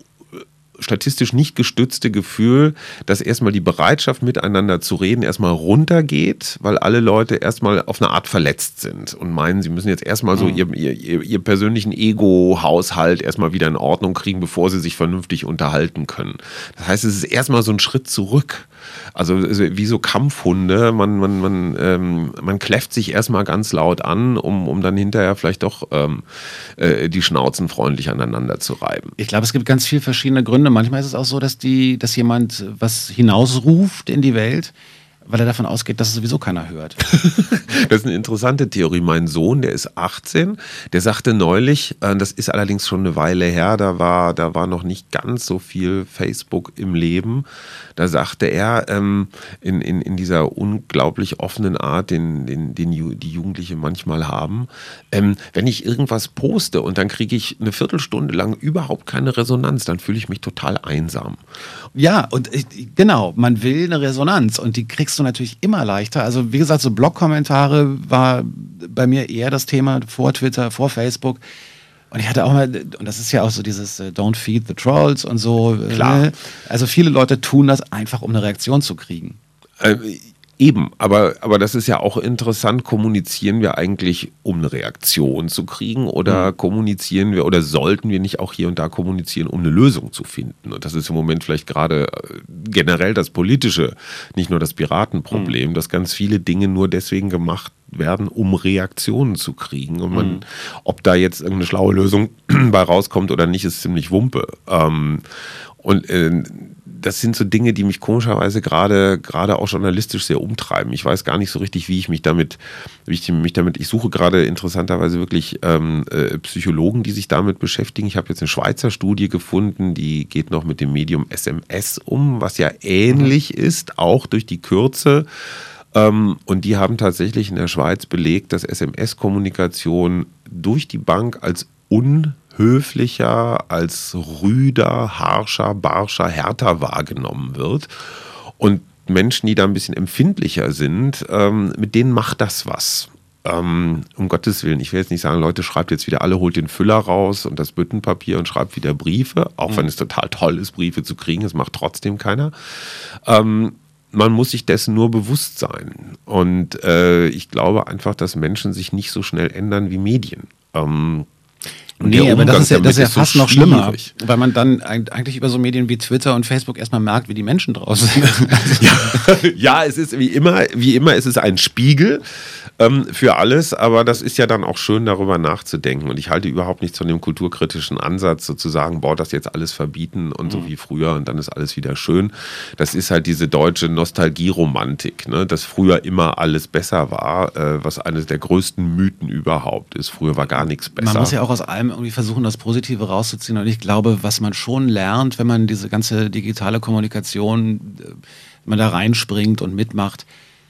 statistisch nicht gestützte Gefühl, dass erstmal die Bereitschaft miteinander zu reden erstmal runtergeht, weil alle Leute erstmal auf eine Art verletzt sind und meinen, sie müssen jetzt erstmal so mhm. ihr, ihr, ihr persönlichen Ego-Haushalt erstmal wieder in Ordnung kriegen, bevor sie sich vernünftig unterhalten können. Das heißt, es ist erstmal so ein Schritt zurück. Also wie so Kampfhunde, man, man, man, ähm, man kläfft sich erstmal ganz laut an, um, um dann hinterher vielleicht doch ähm, äh, die Schnauzen freundlich aneinander zu reiben. Ich glaube, es gibt ganz viele verschiedene Gründe. Manchmal ist es auch so, dass, die, dass jemand was hinausruft in die Welt weil er davon ausgeht, dass es sowieso keiner hört. das ist eine interessante Theorie. Mein Sohn, der ist 18, der sagte neulich, äh, das ist allerdings schon eine Weile her, da war, da war noch nicht ganz so viel Facebook im Leben. Da sagte er, ähm, in, in, in dieser unglaublich offenen Art, den, den, den die Jugendliche manchmal haben, ähm, wenn ich irgendwas poste und dann kriege ich eine Viertelstunde lang überhaupt keine Resonanz, dann fühle ich mich total einsam. Ja, und ich, genau, man will eine Resonanz und die kriegst du natürlich immer leichter. Also wie gesagt, so Blog-Kommentare war bei mir eher das Thema vor Twitter, vor Facebook. Und ich hatte auch mal, und das ist ja auch so dieses äh, Don't feed the trolls und so. Klar. Ne? Also viele Leute tun das einfach, um eine Reaktion zu kriegen. Äh, Eben, aber, aber das ist ja auch interessant. Kommunizieren wir eigentlich, um eine Reaktion zu kriegen oder mhm. kommunizieren wir oder sollten wir nicht auch hier und da kommunizieren, um eine Lösung zu finden? Und das ist im Moment vielleicht gerade äh, generell das politische, nicht nur das Piratenproblem, mhm. dass ganz viele Dinge nur deswegen gemacht werden, um Reaktionen zu kriegen. Und man, mhm. ob da jetzt irgendeine schlaue Lösung bei rauskommt oder nicht, ist ziemlich Wumpe. Ähm, und äh, das sind so Dinge, die mich komischerweise gerade gerade auch journalistisch sehr umtreiben. Ich weiß gar nicht so richtig, wie ich mich damit, wie ich mich damit. Ich suche gerade interessanterweise wirklich ähm, äh, Psychologen, die sich damit beschäftigen. Ich habe jetzt eine Schweizer Studie gefunden, die geht noch mit dem Medium SMS um, was ja ähnlich ist, auch durch die Kürze. Ähm, und die haben tatsächlich in der Schweiz belegt, dass SMS-Kommunikation durch die Bank als un höflicher, als rüder, harscher, barscher, härter wahrgenommen wird. Und Menschen, die da ein bisschen empfindlicher sind, ähm, mit denen macht das was. Ähm, um Gottes Willen, ich will jetzt nicht sagen, Leute, schreibt jetzt wieder alle, holt den Füller raus und das Büttenpapier und schreibt wieder Briefe, auch mhm. wenn es total toll ist, Briefe zu kriegen, es macht trotzdem keiner. Ähm, man muss sich dessen nur bewusst sein. Und äh, ich glaube einfach, dass Menschen sich nicht so schnell ändern wie Medien. Ähm, und nee, aber das ist ja, das ist ja fast so noch schlimmer, weil man dann eigentlich über so Medien wie Twitter und Facebook erstmal merkt, wie die Menschen draußen sind. ja, ja, es ist wie immer, wie immer, es ist ein Spiegel ähm, für alles, aber das ist ja dann auch schön, darüber nachzudenken. Und ich halte überhaupt nichts von dem kulturkritischen Ansatz, sozusagen, boah, das jetzt alles verbieten und so mhm. wie früher und dann ist alles wieder schön. Das ist halt diese deutsche Nostalgieromantik, ne? dass früher immer alles besser war, äh, was eines der größten Mythen überhaupt ist. Früher war gar nichts besser. Man muss ja auch aus allem irgendwie versuchen, das Positive rauszuziehen. Und ich glaube, was man schon lernt, wenn man diese ganze digitale Kommunikation, äh, man da reinspringt und mitmacht,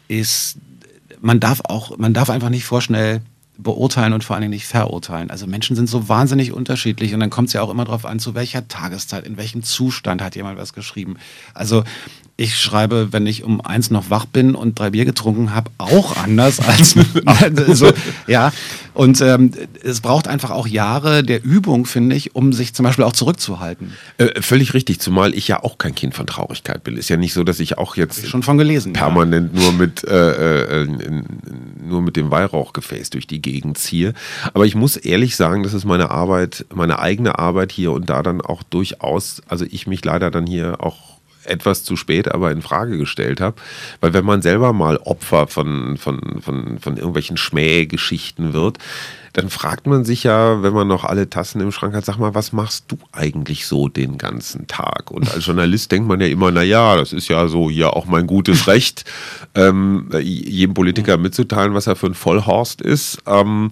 ist, man darf auch, man darf einfach nicht vorschnell beurteilen und vor allen Dingen nicht verurteilen. Also Menschen sind so wahnsinnig unterschiedlich und dann kommt es ja auch immer darauf an, zu welcher Tageszeit, in welchem Zustand hat jemand was geschrieben. Also ich schreibe, wenn ich um eins noch wach bin und drei Bier getrunken habe, auch anders als so, ja. Und ähm, es braucht einfach auch Jahre der Übung, finde ich, um sich zum Beispiel auch zurückzuhalten. Äh, völlig richtig, zumal ich ja auch kein Kind von Traurigkeit bin. Ist ja nicht so, dass ich auch jetzt ich schon von gelesen permanent ja. nur mit äh, äh, nur mit dem Weihrauchgefäß durch die Gegend ziehe. Aber ich muss ehrlich sagen, das ist meine Arbeit, meine eigene Arbeit hier und da dann auch durchaus, also ich mich leider dann hier auch etwas zu spät aber in Frage gestellt habe. Weil wenn man selber mal Opfer von, von, von, von irgendwelchen Schmähgeschichten wird, dann fragt man sich ja, wenn man noch alle Tassen im Schrank hat, sag mal, was machst du eigentlich so den ganzen Tag? Und als Journalist denkt man ja immer, na ja, das ist ja so hier auch mein gutes Recht, ähm, jedem Politiker mitzuteilen, was er für ein Vollhorst ist. Ähm,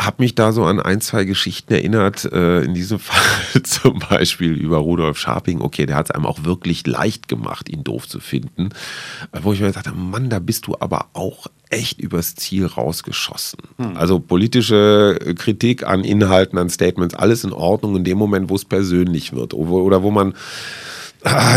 habe mich da so an ein, zwei Geschichten erinnert. Äh, in diesem Fall zum Beispiel über Rudolf Scharping. Okay, der hat es einem auch wirklich leicht gemacht, ihn doof zu finden. Äh, wo ich mir dachte, Mann, da bist du aber auch echt übers Ziel rausgeschossen. Hm. Also politische Kritik an Inhalten, an Statements, alles in Ordnung in dem Moment, wo es persönlich wird oder wo man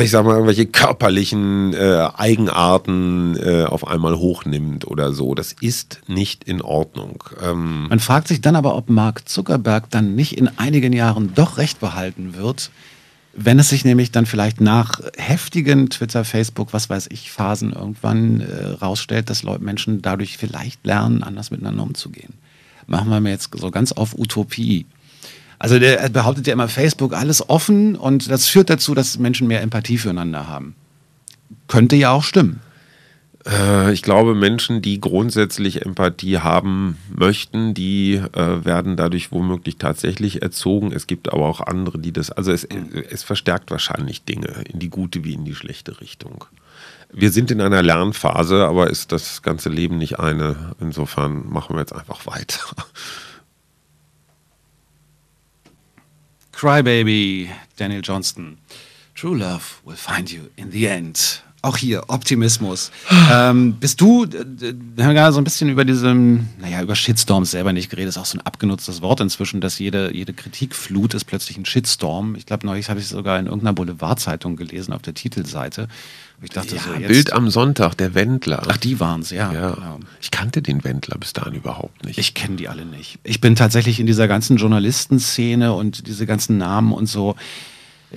ich sag mal, irgendwelche körperlichen äh, Eigenarten äh, auf einmal hochnimmt oder so. Das ist nicht in Ordnung. Ähm Man fragt sich dann aber, ob Mark Zuckerberg dann nicht in einigen Jahren doch recht behalten wird, wenn es sich nämlich dann vielleicht nach heftigen Twitter, Facebook, was weiß ich, Phasen irgendwann äh, rausstellt, dass Leute, Menschen dadurch vielleicht lernen, anders miteinander umzugehen. Machen wir mir jetzt so ganz auf Utopie. Also der behauptet ja immer Facebook alles offen und das führt dazu, dass Menschen mehr Empathie füreinander haben. Könnte ja auch stimmen. Äh, ich glaube, Menschen, die grundsätzlich Empathie haben möchten, die äh, werden dadurch womöglich tatsächlich erzogen. Es gibt aber auch andere, die das, also es, es verstärkt wahrscheinlich Dinge in die gute wie in die schlechte Richtung. Wir sind in einer Lernphase, aber ist das ganze Leben nicht eine. Insofern machen wir jetzt einfach weiter. Crybaby, Daniel Johnston. True love will find you in the end. Auch hier Optimismus. ähm, bist du, wir haben gerade so ein bisschen über diese, naja, über Shitstorms selber nicht geredet, ist auch so ein abgenutztes Wort inzwischen, dass jede, jede Kritikflut ist plötzlich ein Shitstorm. Ich glaube, neulich habe ich es sogar in irgendeiner Boulevardzeitung gelesen auf der Titelseite. Ich dachte ja, so, jetzt Bild am Sonntag, der Wendler. Ach, die waren es, ja. ja. Genau. Ich kannte den Wendler bis dahin überhaupt nicht. Ich kenne die alle nicht. Ich bin tatsächlich in dieser ganzen Journalistenszene und diese ganzen Namen und so.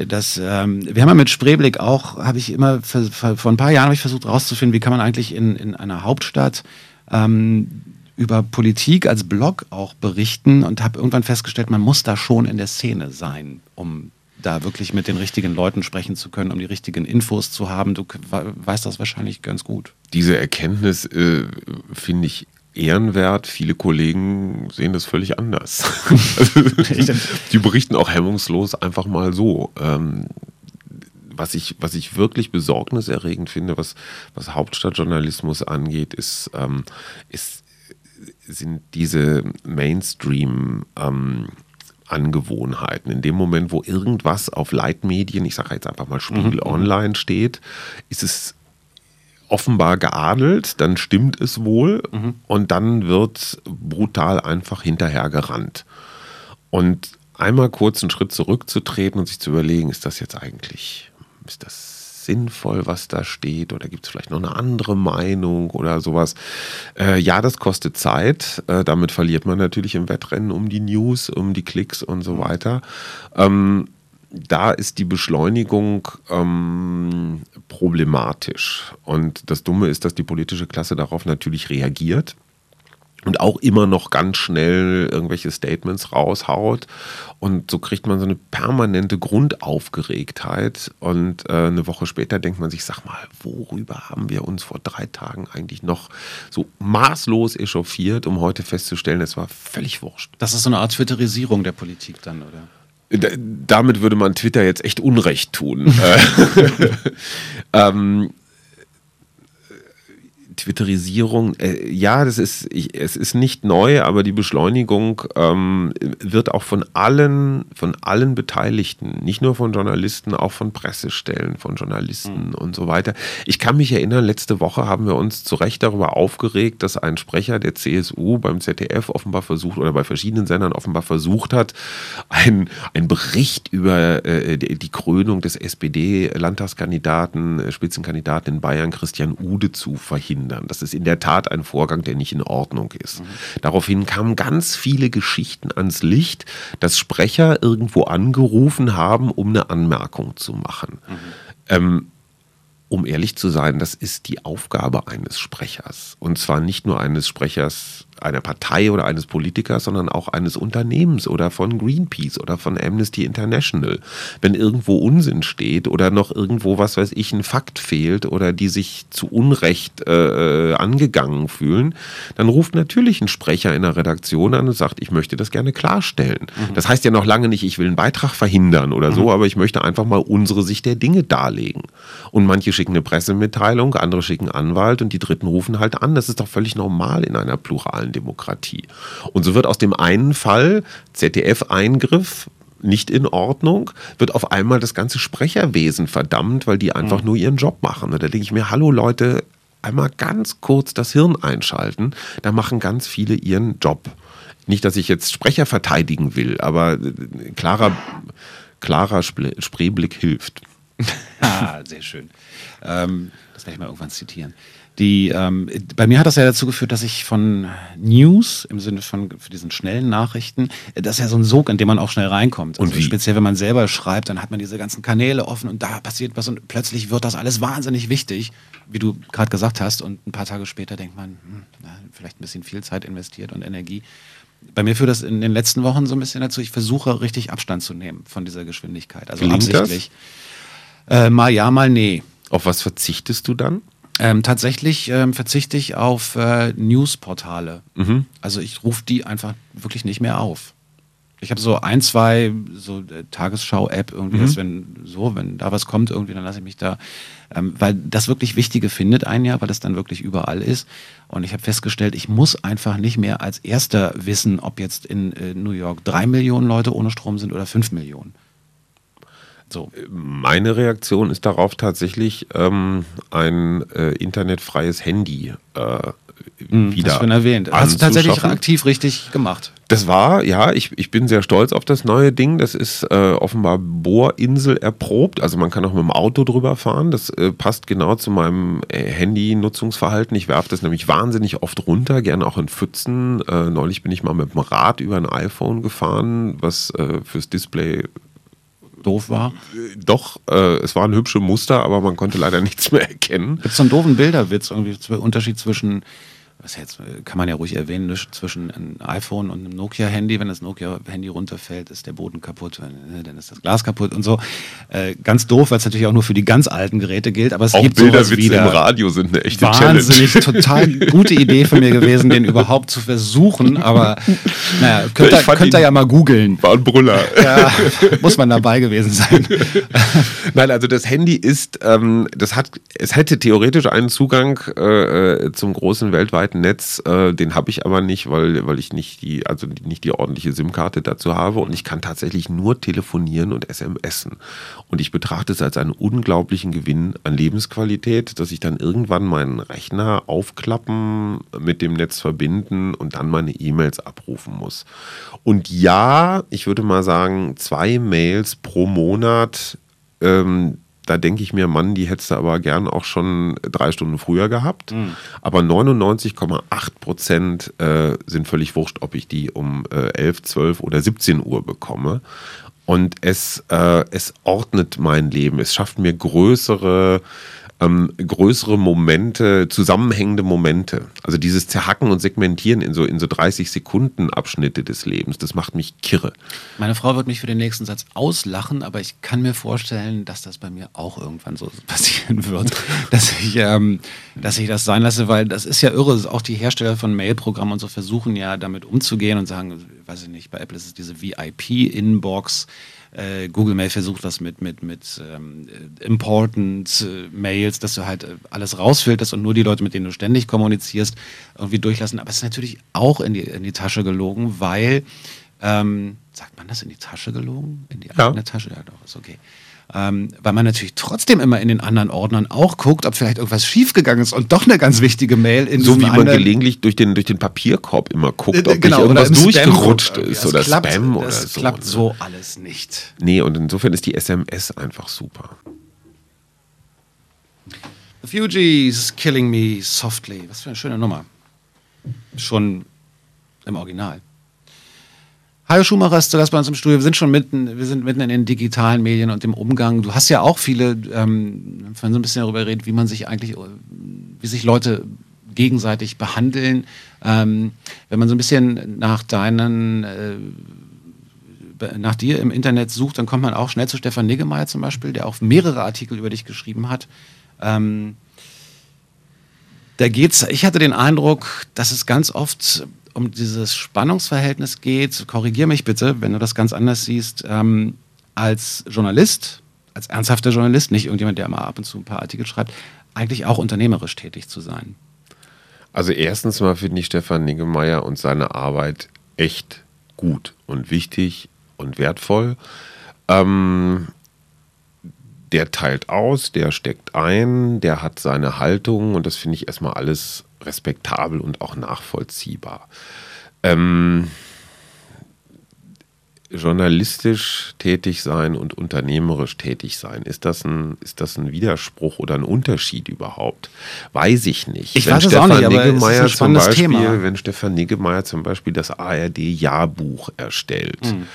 Das, ähm, wir haben ja mit Spreeblick auch, habe ich immer, vor, vor ein paar Jahren habe ich versucht rauszufinden, wie kann man eigentlich in, in einer Hauptstadt ähm, über Politik als Blog auch berichten und habe irgendwann festgestellt, man muss da schon in der Szene sein, um da wirklich mit den richtigen Leuten sprechen zu können, um die richtigen Infos zu haben. Du weißt das wahrscheinlich ganz gut. Diese Erkenntnis äh, finde ich ehrenwert. Viele Kollegen sehen das völlig anders. die berichten auch hemmungslos einfach mal so. Ähm, was ich, was ich wirklich besorgniserregend finde, was, was Hauptstadtjournalismus angeht, ist, ähm, ist, sind diese Mainstream- ähm, Angewohnheiten. In dem Moment, wo irgendwas auf Leitmedien, ich sage jetzt einfach mal Spiegel mhm. Online steht, ist es offenbar geadelt, dann stimmt es wohl mhm. und dann wird brutal einfach hinterher gerannt. Und einmal kurz einen Schritt zurückzutreten und sich zu überlegen, ist das jetzt eigentlich, ist das sinnvoll, was da steht? Oder gibt es vielleicht noch eine andere Meinung oder sowas? Äh, ja, das kostet Zeit. Äh, damit verliert man natürlich im Wettrennen um die News, um die Klicks und so weiter. Ähm, da ist die Beschleunigung ähm, problematisch. Und das Dumme ist, dass die politische Klasse darauf natürlich reagiert und auch immer noch ganz schnell irgendwelche Statements raushaut. Und so kriegt man so eine permanente Grundaufgeregtheit. Und äh, eine Woche später denkt man sich, sag mal, worüber haben wir uns vor drei Tagen eigentlich noch so maßlos echauffiert, um heute festzustellen, es war völlig wurscht. Das ist so eine Art Twitterisierung der Politik dann, oder? Damit würde man Twitter jetzt echt Unrecht tun. ähm, Twitterisierung, äh, ja, das ist, ich, es ist nicht neu, aber die Beschleunigung ähm, wird auch von allen, von allen Beteiligten, nicht nur von Journalisten, auch von Pressestellen, von Journalisten mhm. und so weiter. Ich kann mich erinnern, letzte Woche haben wir uns zu Recht darüber aufgeregt, dass ein Sprecher der CSU beim ZDF offenbar versucht oder bei verschiedenen Sendern offenbar versucht hat, einen Bericht über äh, die, Krönung des SPD-Landtagskandidaten, äh, Spitzenkandidaten in Bayern, Christian Ude, zu verhindern. Das ist in der Tat ein Vorgang, der nicht in Ordnung ist. Mhm. Daraufhin kamen ganz viele Geschichten ans Licht, dass Sprecher irgendwo angerufen haben, um eine Anmerkung zu machen. Mhm. Ähm, um ehrlich zu sein, das ist die Aufgabe eines Sprechers. Und zwar nicht nur eines Sprechers einer Partei oder eines Politikers, sondern auch eines Unternehmens oder von Greenpeace oder von Amnesty International. Wenn irgendwo Unsinn steht oder noch irgendwo, was weiß ich, ein Fakt fehlt oder die sich zu Unrecht äh, angegangen fühlen, dann ruft natürlich ein Sprecher in der Redaktion an und sagt, ich möchte das gerne klarstellen. Mhm. Das heißt ja noch lange nicht, ich will einen Beitrag verhindern oder so, mhm. aber ich möchte einfach mal unsere Sicht der Dinge darlegen. Und manche schicken eine Pressemitteilung, andere schicken Anwalt und die Dritten rufen halt an. Das ist doch völlig normal in einer pluralen Demokratie. Und so wird aus dem einen Fall ZDF-Eingriff nicht in Ordnung, wird auf einmal das ganze Sprecherwesen verdammt, weil die einfach mhm. nur ihren Job machen. Und da denke ich mir, hallo Leute, einmal ganz kurz das Hirn einschalten, da machen ganz viele ihren Job. Nicht, dass ich jetzt Sprecher verteidigen will, aber äh, klarer, klarer Spreeblick hilft. ah, sehr schön. Ähm, das werde ich mal irgendwann zitieren. Die, ähm, bei mir hat das ja dazu geführt, dass ich von News im Sinne von für diesen schnellen Nachrichten, das ist ja so ein Sog, in dem man auch schnell reinkommt. Also und wie? speziell, wenn man selber schreibt, dann hat man diese ganzen Kanäle offen und da passiert was und plötzlich wird das alles wahnsinnig wichtig, wie du gerade gesagt hast. Und ein paar Tage später denkt man, hm, vielleicht ein bisschen viel Zeit investiert und Energie. Bei mir führt das in den letzten Wochen so ein bisschen dazu, ich versuche richtig Abstand zu nehmen von dieser Geschwindigkeit. Also Gelingt absichtlich. Äh, mal ja, mal nee. Auf was verzichtest du dann? Ähm, tatsächlich ähm, verzichte ich auf äh, Newsportale. Mhm. Also ich rufe die einfach wirklich nicht mehr auf. Ich habe so ein, zwei so äh, Tagesschau-App irgendwie, mhm. dass wenn so, wenn da was kommt irgendwie, dann lasse ich mich da, ähm, weil das wirklich Wichtige findet ein ja, weil das dann wirklich überall ist. Und ich habe festgestellt, ich muss einfach nicht mehr als Erster wissen, ob jetzt in äh, New York drei Millionen Leute ohne Strom sind oder fünf Millionen. So. Meine Reaktion ist darauf tatsächlich ähm, ein äh, internetfreies Handy äh, hm, wieder Hast du erwähnt. Hast du tatsächlich aktiv richtig gemacht? Das war, ja, ich, ich bin sehr stolz auf das neue Ding. Das ist äh, offenbar Bohrinsel erprobt. Also man kann auch mit dem Auto drüber fahren. Das äh, passt genau zu meinem äh, Handy-Nutzungsverhalten. Ich werfe das nämlich wahnsinnig oft runter, gerne auch in Pfützen. Äh, neulich bin ich mal mit dem Rad über ein iPhone gefahren, was äh, fürs Display doof war? Doch, äh, es waren hübsche Muster, aber man konnte leider nichts mehr erkennen. Gibt es so einen doofen Bilderwitz, irgendwie Unterschied zwischen was jetzt kann man ja ruhig erwähnen, zwischen einem iPhone und einem Nokia-Handy. Wenn das Nokia-Handy runterfällt, ist der Boden kaputt, äh, dann ist das Glas kaputt und so. Äh, ganz doof, weil es natürlich auch nur für die ganz alten Geräte gilt, aber es auch gibt Bilderwitze wieder. im Radio sind eine echte Wahnsinnig, Challenge. total gute Idee von mir gewesen, den überhaupt zu versuchen, aber naja, könnt ihr, könnt ihr ja mal googeln. War ein Brüller. Ja, muss man dabei gewesen sein. Nein, also das Handy ist, ähm, das hat, es hätte theoretisch einen Zugang äh, äh zum großen weltweiten Netz, äh, den habe ich aber nicht, weil, weil ich nicht die, also nicht die ordentliche SIM-Karte dazu habe und ich kann tatsächlich nur telefonieren und SMSen. Und ich betrachte es als einen unglaublichen Gewinn an Lebensqualität, dass ich dann irgendwann meinen Rechner aufklappen, mit dem Netz verbinden und dann meine E-Mails abrufen muss. Und ja, ich würde mal sagen, zwei Mails pro Monat ähm, da denke ich mir, Mann, die hättest du aber gern auch schon drei Stunden früher gehabt. Mhm. Aber 99,8 Prozent äh, sind völlig wurscht, ob ich die um äh, 11, 12 oder 17 Uhr bekomme. Und es, äh, es ordnet mein Leben. Es schafft mir größere ähm, größere Momente, zusammenhängende Momente. Also dieses Zerhacken und Segmentieren in so, in so 30 Sekunden Abschnitte des Lebens, das macht mich kirre. Meine Frau wird mich für den nächsten Satz auslachen, aber ich kann mir vorstellen, dass das bei mir auch irgendwann so passieren wird, dass ich, ähm, dass ich das sein lasse, weil das ist ja irre. Auch die Hersteller von Mailprogrammen und so versuchen ja damit umzugehen und sagen, weiß ich nicht, bei Apple ist es diese VIP-Inbox. Äh, Google Mail versucht das mit, mit, mit ähm, Important äh, Mails, dass du halt äh, alles rausfilterst und nur die Leute, mit denen du ständig kommunizierst, irgendwie durchlassen. Aber es ist natürlich auch in die, in die Tasche gelogen, weil, ähm, sagt man das in die Tasche gelogen? In die Ja. eigene Tasche? Ja, doch, ist okay. Ähm, weil man natürlich trotzdem immer in den anderen Ordnern auch guckt, ob vielleicht irgendwas schiefgegangen ist und doch eine ganz wichtige Mail in So wie man gelegentlich durch den, durch den Papierkorb immer guckt, ob Äh, genau, nicht oder irgendwas durchgerutscht guckt. ist Das oder klappt, Spam oder das so. klappt ne? so alles nicht. Nee, und insofern ist die SMS einfach super. The Fugees, Killing Me Softly. Was für eine schöne Nummer. Schon im Original. Hajo Schumacher ist zu Gast bei uns im Studio. Wir sind schon mitten, wir sind mitten in den digitalen Medien und dem Umgang. Du hast ja auch viele, ähm, vorhin so ein bisschen darüber geredet, wie man sich eigentlich, wie sich Leute gegenseitig behandeln. Ähm, wenn man so ein bisschen nach deinen, äh, nach dir im Internet sucht, dann kommt man auch schnell zu Stefan Niggemeier zum Beispiel, der auch mehrere Artikel über dich geschrieben hat. Ähm, da geht's, ich hatte den Eindruck, dass es ganz oft um dieses Spannungsverhältnis geht, korrigier mich bitte, wenn du das ganz anders siehst, ähm, als Journalist, als ernsthafter Journalist, nicht irgendjemand, der mal ab und zu ein paar Artikel schreibt, eigentlich auch unternehmerisch tätig zu sein. Also erstens mal finde ich Stefan Niggemeier und seine Arbeit echt gut und wichtig und wertvoll. Ähm, der teilt aus, der steckt ein, der hat seine Haltung und das finde ich erstmal alles respektabel und auch nachvollziehbar. Ähm, journalistisch tätig sein und unternehmerisch tätig sein, ist das ein, ist das ein Widerspruch oder ein Unterschied überhaupt? Weiß ich nicht. Ich weiß es auch nicht, aber Niggemeier zum spannendes Beispiel, Thema. wenn Stefan Niggemeier zum Beispiel das ARD-Jahrbuch erstellt, Hm.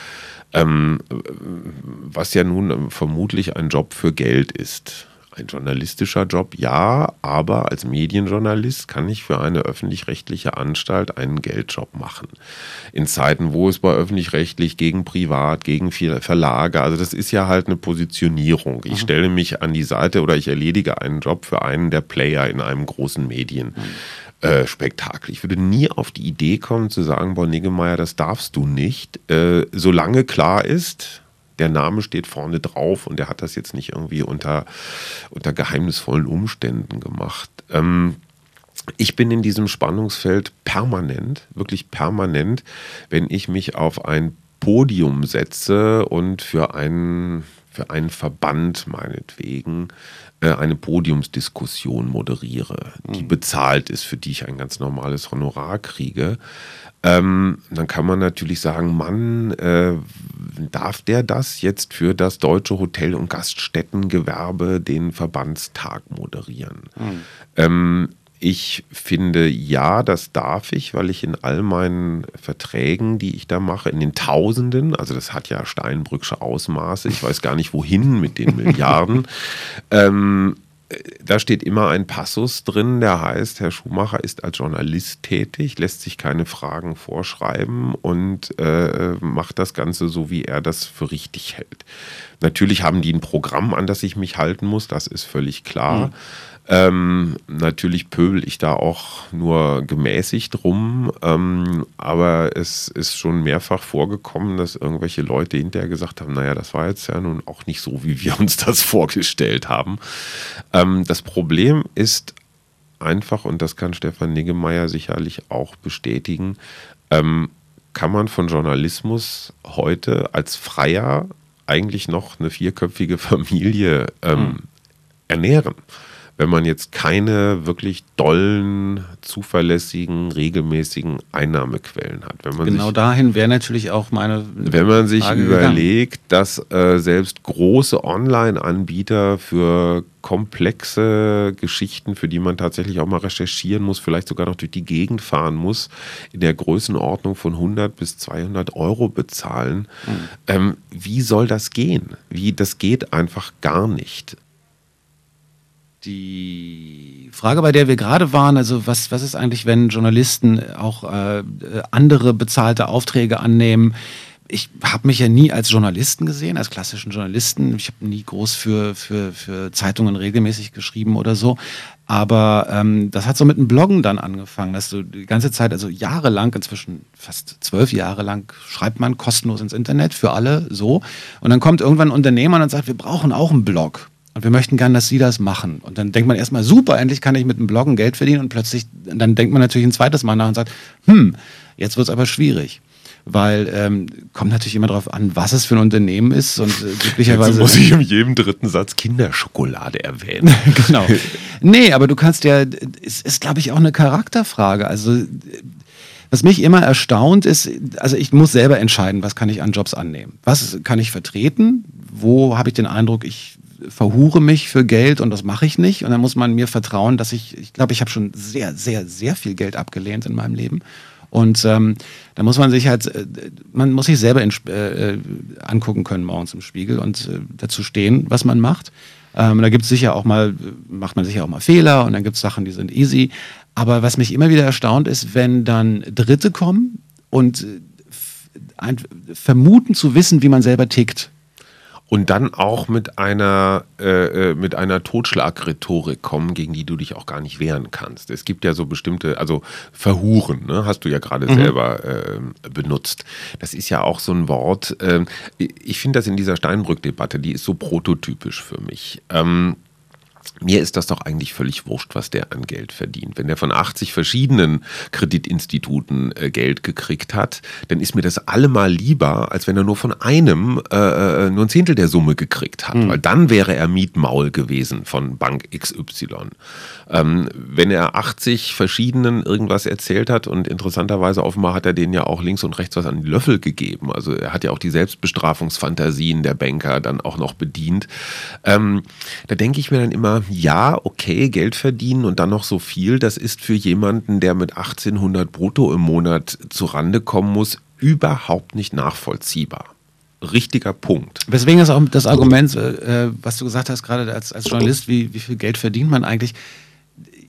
ähm, was ja nun ähm, vermutlich ein Job für Geld ist. Ein journalistischer Job, ja, aber als Medienjournalist kann ich für eine öffentlich-rechtliche Anstalt einen Geldjob machen. In Zeiten, wo es bei öffentlich-rechtlich gegen Privat, gegen viele Verlage, also das ist ja halt eine Positionierung. Ich stelle mich an die Seite oder ich erledige einen Job für einen der Player in einem großen Medien. Äh, Spektakel. Ich würde nie auf die Idee kommen zu sagen, Boah, Niggemeier, das darfst du nicht, äh, solange klar ist, der Name steht vorne drauf und er hat das jetzt nicht irgendwie unter, unter geheimnisvollen Umständen gemacht. Ähm, ich bin in diesem Spannungsfeld permanent, wirklich permanent, wenn ich mich auf ein Podium setze und für einen, für einen Verband meinetwegen eine Podiumsdiskussion moderiere, die bezahlt ist, für die ich ein ganz normales Honorar kriege. Ähm, dann kann man natürlich sagen, Mann, äh, darf der das jetzt für das deutsche Hotel- und Gaststättengewerbe den Verbandstag moderieren? Ähm, ich finde, ja, das darf ich, weil ich in all meinen Verträgen, die ich da mache, in den Tausenden, also das hat ja Steinbrücksche Ausmaße, ich weiß gar nicht wohin mit den Milliarden, ähm, da steht immer ein Passus drin, der heißt, Herr Schumacher ist als Journalist tätig, lässt sich keine Fragen vorschreiben und äh, macht das Ganze so, wie er das für richtig hält. Natürlich haben die ein Programm, an das ich mich halten muss, das ist völlig klar. Ähm, natürlich pöbel ich da auch nur gemäßigt rum, ähm, aber es ist schon mehrfach vorgekommen, dass irgendwelche Leute hinterher gesagt haben, naja, das war jetzt ja nun auch nicht so, wie wir uns das vorgestellt haben. Ähm, das Problem ist einfach, und das kann Stefan Niggemeier sicherlich auch bestätigen, ähm, kann man von Journalismus heute als Freier eigentlich noch eine vierköpfige Familie ähm, ernähren wenn man jetzt keine wirklich dollen, zuverlässigen, regelmäßigen Einnahmequellen hat. Wenn man Genau sich, dahin wäre natürlich auch meine. wenn man sich Frage gegangen. überlegt, dass äh, selbst große Online-Anbieter für komplexe Geschichten, für die man tatsächlich auch mal recherchieren muss, vielleicht sogar noch durch die Gegend fahren muss, in der Größenordnung von 100 bis 200 Euro bezahlen. Mhm. Ähm, wie soll das gehen? Wie, das geht einfach gar nicht. Die Frage, bei der wir gerade waren, also was, was ist eigentlich, wenn Journalisten auch äh, andere bezahlte Aufträge annehmen? ich habe mich ja nie als Journalisten gesehen, als klassischen Journalisten. Ich habe nie groß für, für, für Zeitungen regelmäßig geschrieben oder so. Aber ähm, das hat so mit dem Bloggen dann angefangen, dass du die ganze Zeit, also jahrelang, inzwischen fast zwölf Jahre lang, schreibt man kostenlos ins Internet für alle so. Und dann kommt irgendwann ein Unternehmer und sagt, wir brauchen auch einen Blog. Und wir möchten gerne, dass Sie das machen. Und dann denkt man erstmal, super, endlich kann ich mit dem Bloggen Geld verdienen. Und plötzlich, dann denkt man natürlich ein zweites Mal nach und sagt, hm, jetzt wird es aber schwierig weil ähm, kommt natürlich immer darauf an, was es für ein Unternehmen ist und äh, glücklicherweise Jetzt muss ich in jedem dritten Satz Kinderschokolade erwähnen. genau. Nee, aber du kannst ja, es ist, glaube ich, auch eine Charakterfrage. Also was mich immer erstaunt ist, also ich muss selber entscheiden, was kann ich an Jobs annehmen. Was kann ich vertreten? Wo habe ich den Eindruck, ich verhure mich für Geld und das mache ich nicht. Und dann muss man mir vertrauen, dass ich, ich glaube, ich habe schon sehr, sehr, sehr viel Geld abgelehnt in meinem Leben. Und ähm, da muss man sich halt, äh, man muss sich selber in, äh, angucken können morgens im Spiegel und äh, dazu stehen, was man macht. Ähm, da gibt es sicher auch mal, macht man sicher auch mal Fehler und dann gibt es Sachen, die sind easy. Aber was mich immer wieder erstaunt ist, wenn dann Dritte kommen und äh, vermuten zu wissen, wie man selber tickt und dann auch mit einer, äh, äh, mit einer Totschlagrhetorik kommen, gegen die du dich auch gar nicht wehren kannst. Es gibt ja so bestimmte, also Verhuren, ne, hast du ja gerade mhm. selber äh, benutzt. Das ist ja auch so ein Wort. Äh, ich finde das in dieser Steinbrück-Debatte, die ist so prototypisch für mich. Ähm, mir ist das doch eigentlich völlig wurscht, was der an Geld verdient. Wenn der von 80 verschiedenen Kreditinstituten äh, Geld gekriegt hat, dann ist mir das allemal lieber, als wenn er nur von einem äh, äh nur ein Zehntel der Summe gekriegt hat. Mhm. Weil dann wäre er Mietmaul gewesen von Bank XY. Ähm, wenn er 80 verschiedenen irgendwas erzählt hat und interessanterweise offenbar hat er denen ja auch links und rechts was an die Löffel gegeben. Also er hat ja auch die Selbstbestrafungsfantasien der Banker dann auch noch bedient. Ähm, da denke ich mir dann immer, ja, okay, Geld verdienen und dann noch so viel, das ist für jemanden, der mit 1800 brutto im Monat zurande kommen muss, überhaupt nicht nachvollziehbar richtiger Punkt. Weswegen ist auch das Argument, äh, was du gesagt hast, gerade als, als Journalist, wie, wie viel Geld verdient man eigentlich?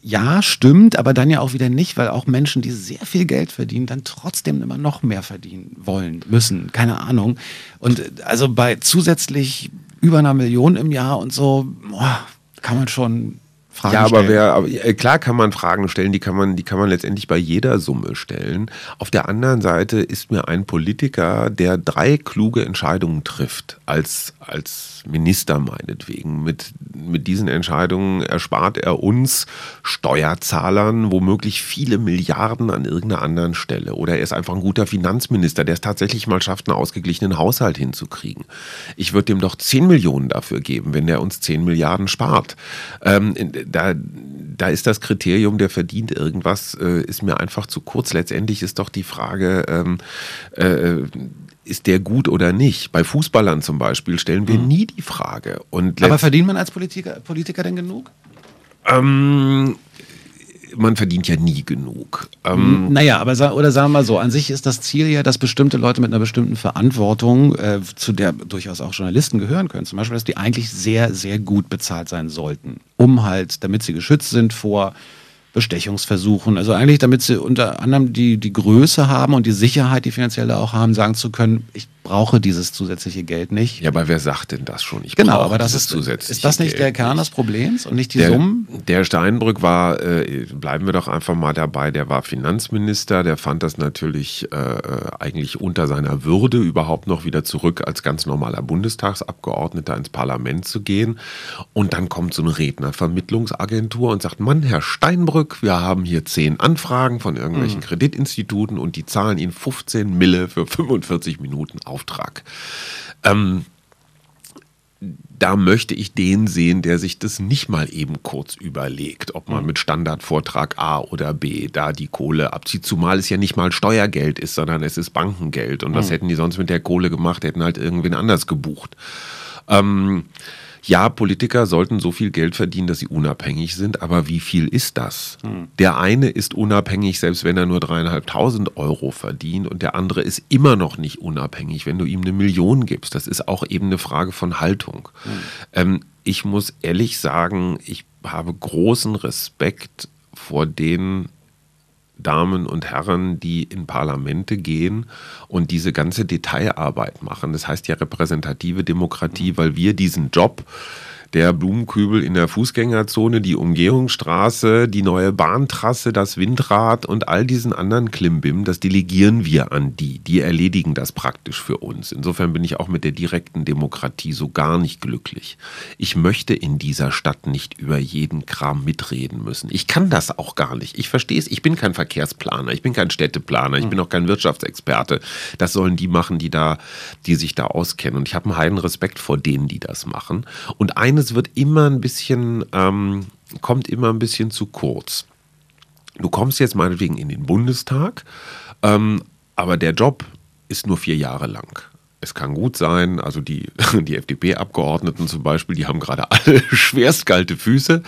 Ja, stimmt, aber dann ja auch wieder nicht, weil auch Menschen, die sehr viel Geld verdienen, dann trotzdem immer noch mehr verdienen wollen, müssen, keine Ahnung. Und äh, also bei zusätzlich über einer Million im Jahr und so, boah, kann man schon Fragen ja, aber wer, aber, äh, klar kann man Fragen stellen, die kann man, die kann man letztendlich bei jeder Summe stellen. Auf der anderen Seite ist mir ein Politiker, der drei kluge Entscheidungen trifft, als, als Minister meinetwegen. Mit, mit diesen Entscheidungen erspart er uns Steuerzahlern womöglich viele Milliarden an irgendeiner anderen Stelle. Oder er ist einfach ein guter Finanzminister, der es tatsächlich mal schafft, einen ausgeglichenen Haushalt hinzukriegen. Ich würde dem doch 10 Millionen dafür geben, wenn der uns 10 Milliarden spart. Ähm, da, da ist das Kriterium, der verdient irgendwas, äh, ist mir einfach zu kurz. Letztendlich ist doch die Frage, ähm, äh, ist der gut oder nicht? Bei Fußballern zum Beispiel stellen wir mhm. nie die Frage. Und Aber verdient man als Politiker, Politiker denn genug? Ähm, man verdient ja nie genug. Ähm hm, naja, aber oder sagen wir mal so, an sich ist das Ziel ja, dass bestimmte Leute mit einer bestimmten Verantwortung, äh, zu der durchaus auch Journalisten gehören können, zum Beispiel, dass die eigentlich sehr, sehr gut bezahlt sein sollten, um halt, damit sie geschützt sind vor Bestechungsversuchen. Also eigentlich, damit sie unter anderem die, die Größe haben und die Sicherheit, die finanzielle auch haben, sagen zu können, ich brauche dieses zusätzliche Geld nicht. Ja, aber wer sagt denn das schon? Ich genau, aber das ist zusätzlich. Ist das nicht Geld der Kern des Problems und nicht die der, Summen? Der Steinbrück war, äh, bleiben wir doch einfach mal dabei, der war Finanzminister, der fand das natürlich äh, eigentlich unter seiner Würde, überhaupt noch wieder zurück als ganz normaler Bundestagsabgeordneter ins Parlament zu gehen. Und dann kommt so eine Rednervermittlungsagentur und sagt, Mann, Herr Steinbrück, wir haben hier zehn Anfragen von irgendwelchen mhm. Kreditinstituten und die zahlen Ihnen 15 Mille für 45 Minuten Auftrag. Ähm, da möchte ich den sehen, der sich das nicht mal eben kurz überlegt, ob man mhm. mit Standardvortrag A oder B da die Kohle abzieht, zumal es ja nicht mal Steuergeld ist, sondern es ist Bankengeld. Und was mhm. hätten die sonst mit der Kohle gemacht? Hätten halt irgendwen anders gebucht. Ähm, ja, Politiker sollten so viel Geld verdienen, dass sie unabhängig sind, aber wie viel ist das? Hm. Der eine ist unabhängig, selbst wenn er nur dreieinhalbtausend Euro verdient und der andere ist immer noch nicht unabhängig, wenn du ihm eine Million gibst. Das ist auch eben eine Frage von Haltung. Hm. Ähm, ich muss ehrlich sagen, ich habe großen Respekt vor den Damen und Herren, die in Parlamente gehen und diese ganze Detailarbeit machen. Das heißt ja repräsentative Demokratie, weil wir diesen Job der Blumenkübel in der Fußgängerzone, die Umgehungsstraße, die neue Bahntrasse, das Windrad und all diesen anderen Klimbim, das delegieren wir an die. Die erledigen das praktisch für uns. Insofern bin ich auch mit der direkten Demokratie so gar nicht glücklich. Ich möchte in dieser Stadt nicht über jeden Kram mitreden müssen. Ich kann das auch gar nicht. Ich verstehe es. Ich bin kein Verkehrsplaner, ich bin kein Städteplaner, ich bin auch kein Wirtschaftsexperte. Das sollen die machen, die da, die sich da auskennen. Und ich habe einen heiden Respekt vor denen, die das machen. Und eine es wird immer ein bisschen, ähm, kommt immer ein bisschen zu kurz. Du kommst jetzt meinetwegen in den Bundestag, ähm, aber der Job ist nur vier Jahre lang. Es kann gut sein, also die, die FDP-Abgeordneten zum Beispiel, die haben gerade alle schwerst kalte Füße.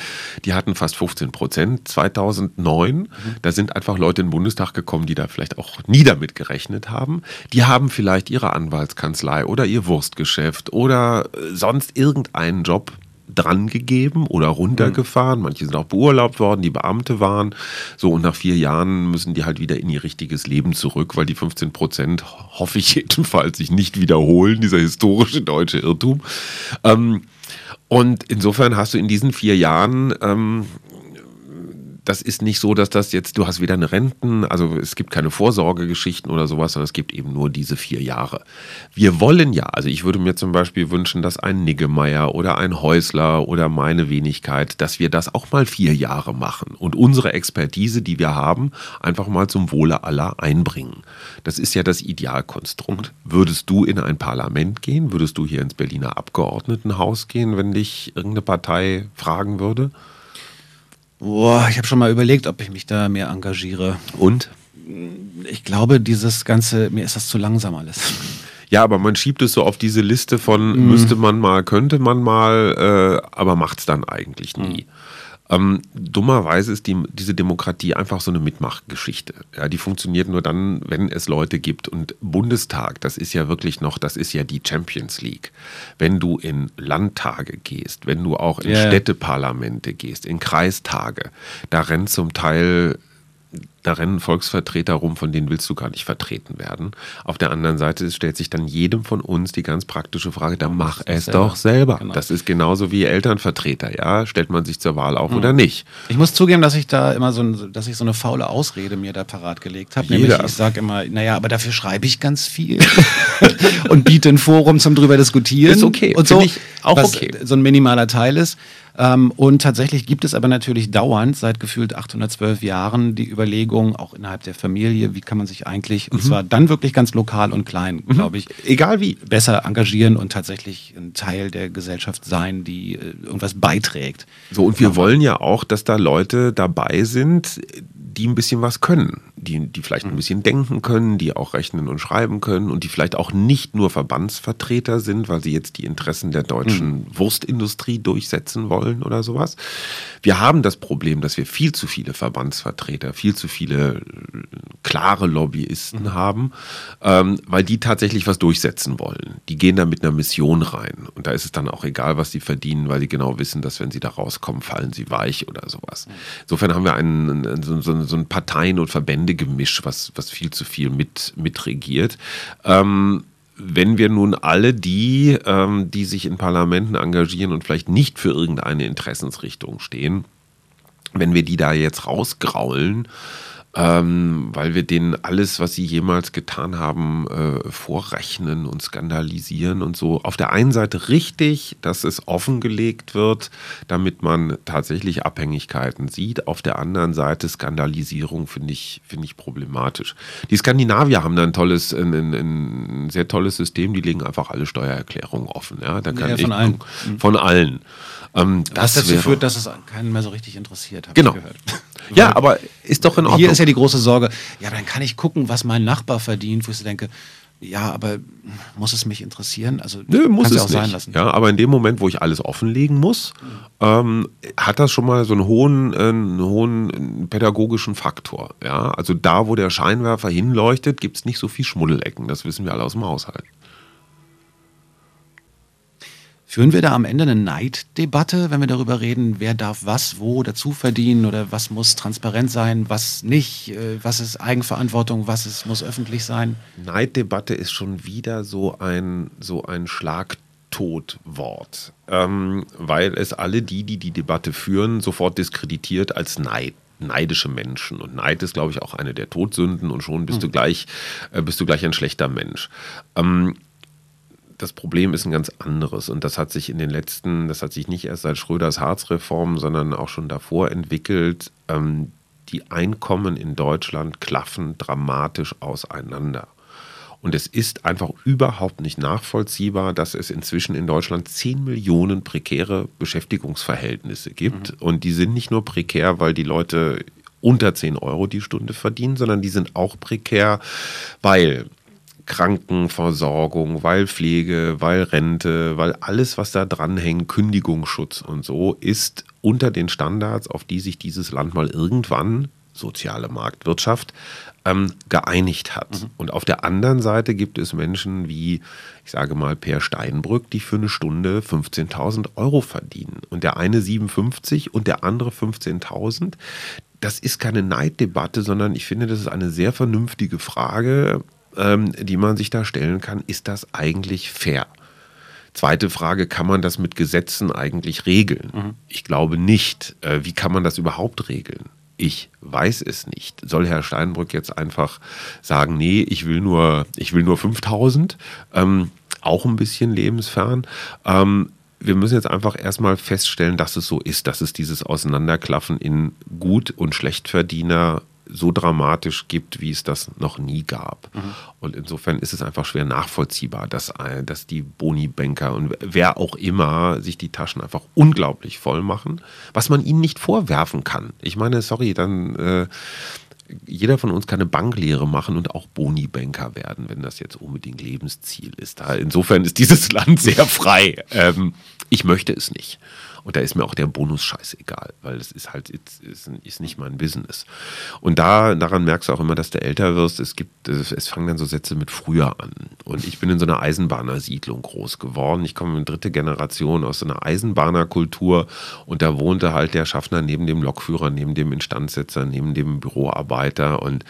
Die hatten fast 15 Prozent 2009. Mhm. Da sind einfach Leute in den Bundestag gekommen, die da vielleicht auch nie damit gerechnet haben. Die haben vielleicht ihre Anwaltskanzlei oder ihr Wurstgeschäft oder äh, sonst irgendeinen Job dran gegeben oder runtergefahren. Mhm. Manche sind auch beurlaubt worden, die Beamte waren. So, und nach vier Jahren müssen die halt wieder in ihr richtiges Leben zurück, weil die 15 Prozent, hoffe ich jedenfalls, sich nicht wiederholen, dieser historische deutsche Irrtum. Ähm, und insofern hast du in diesen vier Jahren ähm, das ist nicht so, dass das jetzt, du hast wieder eine Renten, also es gibt keine Vorsorgegeschichten oder sowas, sondern es gibt eben nur diese vier Jahre. Wir wollen ja, also ich würde mir zum Beispiel wünschen, dass ein Niggemeier oder ein Häusler oder meine Wenigkeit, dass wir das auch mal vier Jahre machen und unsere Expertise, die wir haben, einfach mal zum Wohle aller einbringen. Das ist ja das Idealkonstrukt. Würdest du in ein Parlament gehen? Würdest du hier ins Berliner Abgeordnetenhaus gehen, wenn dich irgendeine Partei fragen würde? Boah, ich habe schon mal überlegt, ob ich mich da mehr engagiere. Und? Ich glaube, dieses Ganze, mir ist das zu langsam alles. Ja, aber man schiebt es so auf diese Liste von mm. müsste man mal, könnte man mal, äh, aber macht es dann eigentlich nie. Mm. Ähm, dummerweise ist die, diese Demokratie einfach so eine Mitmachgeschichte. Ja, die funktioniert nur dann, wenn es Leute gibt. Und Bundestag, das ist ja wirklich noch, das ist ja die Champions League. Wenn du in Landtage gehst, wenn du auch in yeah. Städteparlamente gehst, in Kreistage, da rennt zum Teil da rennen Volksvertreter rum, von denen willst du gar nicht vertreten werden. Auf der anderen Seite stellt sich dann jedem von uns die ganz praktische Frage, dann mach es selber. doch selber. Genau. Das ist genauso wie Elternvertreter, ja. Stellt man sich zur Wahl auf mhm. oder nicht? Ich muss zugeben, dass ich da immer so, ein, dass ich so eine faule Ausrede mir da parat gelegt habe. Nämlich, ich sage immer, naja, aber dafür schreibe ich ganz viel und biete ein Forum zum drüber diskutieren. Ist okay. Und so, auch okay. so ein minimaler Teil ist. Ähm, und tatsächlich gibt es aber natürlich dauernd seit gefühlt 812 Jahren die Überlegung, auch innerhalb der Familie, wie kann man sich eigentlich, und mhm. zwar dann wirklich ganz lokal und klein, mhm. glaube ich, egal wie, besser engagieren und tatsächlich ein Teil der Gesellschaft sein, die äh, irgendwas beiträgt. So, und wir wollen ja auch, dass da Leute dabei sind, die ein bisschen was können, die, die vielleicht ein mhm. bisschen denken können, die auch rechnen und schreiben können und die vielleicht auch nicht nur Verbandsvertreter sind, weil sie jetzt die Interessen der deutschen mhm. Wurstindustrie durchsetzen wollen oder sowas. Wir haben das Problem, dass wir viel zu viele Verbandsvertreter, viel zu viele äh, klare Lobbyisten mhm. haben, ähm, weil die tatsächlich was durchsetzen wollen. Die gehen da mit einer Mission rein und da ist es dann auch egal, was sie verdienen, weil sie genau wissen, dass wenn sie da rauskommen, fallen sie weich oder sowas. Mhm. Insofern haben wir einen, so, so, so ein Parteien- und Verbändegemisch, was, was viel zu viel mit, mitregiert. Ähm, wenn wir nun alle die, ähm, die sich in Parlamenten engagieren und vielleicht nicht für irgendeine Interessensrichtung stehen, wenn wir die da jetzt rausgraulen, ähm, weil wir denen alles, was sie jemals getan haben, äh, vorrechnen und skandalisieren und so. Auf der einen Seite richtig, dass es offengelegt wird, damit man tatsächlich Abhängigkeiten sieht. Auf der anderen Seite Skandalisierung finde ich, finde ich problematisch. Die Skandinavier haben da ein tolles, ein, ein, ein, sehr tolles System, die legen einfach alle Steuererklärungen offen. Ja, da kann ja, von, allen. von allen. Ähm, das, dazu führt, dass es keinen mehr so richtig interessiert, habe genau. gehört. Ja, aber ist doch in Ordnung. Hier ist ja die große Sorge, ja, dann kann ich gucken, was mein Nachbar verdient, wo ich so denke, ja, aber muss es mich interessieren? Also Nö, muss es auch nicht. sein lassen. Ja, aber in dem Moment, wo ich alles offenlegen muss, ähm, hat das schon mal so einen hohen, äh, einen hohen pädagogischen Faktor. Ja, also da, wo der Scheinwerfer hinleuchtet, gibt es nicht so viel Schmuddelecken. Das wissen wir alle aus dem Haushalt. Führen wir da am Ende eine Neiddebatte, wenn wir darüber reden, wer darf was wo dazu verdienen oder was muss transparent sein, was nicht, äh, was ist Eigenverantwortung, was ist, muss öffentlich sein? Neiddebatte ist schon wieder so ein, so ein Schlagtotwort, ähm, weil es alle die, die die Debatte führen, sofort diskreditiert als Neid neidische Menschen. Und Neid ist, glaube ich, auch eine der Todsünden und schon bist, mhm. du, gleich, äh, bist du gleich ein schlechter Mensch. Ähm, das Problem ist ein ganz anderes und das hat sich in den letzten, das hat sich nicht erst seit Schröders Harzreform, sondern auch schon davor entwickelt. Ähm, die Einkommen in Deutschland klaffen dramatisch auseinander. Und es ist einfach überhaupt nicht nachvollziehbar, dass es inzwischen in Deutschland 10 Millionen prekäre Beschäftigungsverhältnisse gibt. Mhm. Und die sind nicht nur prekär, weil die Leute unter 10 Euro die Stunde verdienen, sondern die sind auch prekär, weil Krankenversorgung, weil Pflege, weil Rente, weil alles, was da dranhängt, Kündigungsschutz und so, ist unter den Standards, auf die sich dieses Land mal irgendwann, soziale Marktwirtschaft, ähm, geeinigt hat. Mhm. Und auf der anderen Seite gibt es Menschen wie, ich sage mal, Per Steinbrück, die für eine Stunde 15.000 Euro verdienen. Und der eine 57 und der andere 15.000 das ist keine Neiddebatte, sondern ich finde, das ist eine sehr vernünftige Frage, ähm, die man sich da stellen kann, ist das eigentlich fair? Zweite Frage, kann man das mit Gesetzen eigentlich regeln? Mhm. Ich glaube nicht. Äh, wie kann man das überhaupt regeln? Ich weiß es nicht. Soll Herr Steinbrück jetzt einfach sagen, nee, ich will nur, ich will nur 5000? Ähm, auch ein bisschen lebensfern. Ähm, wir müssen jetzt einfach erstmal feststellen, dass es so ist, dass es dieses Auseinanderklaffen in Gut- und Schlechtverdiener so dramatisch gibt, wie es das noch nie gab. Mhm. Und insofern ist es einfach schwer nachvollziehbar, dass, äh, dass die Boni-Banker und wer auch immer sich die Taschen einfach unglaublich voll machen, was man ihnen nicht vorwerfen kann. Ich meine, sorry, dann äh, jeder von uns kann eine Banklehre machen und auch Boni-Banker werden, wenn das jetzt unbedingt Lebensziel ist. insofern ist dieses Land sehr frei. Ähm, ich möchte es nicht. Und da ist mir auch der Bonus scheißegal, weil es ist halt, ist, ist nicht mein Business. Und da, daran merkst du auch immer, dass du älter wirst. Es gibt, es fangen dann so Sätze mit früher an. Und ich bin in so einer Eisenbahnersiedlung groß geworden. Ich komme in dritte Generation aus so einer Eisenbahnerkultur und da wohnte halt der Schaffner neben dem Lokführer, neben dem Instandsetzer, neben dem Büroarbeiter und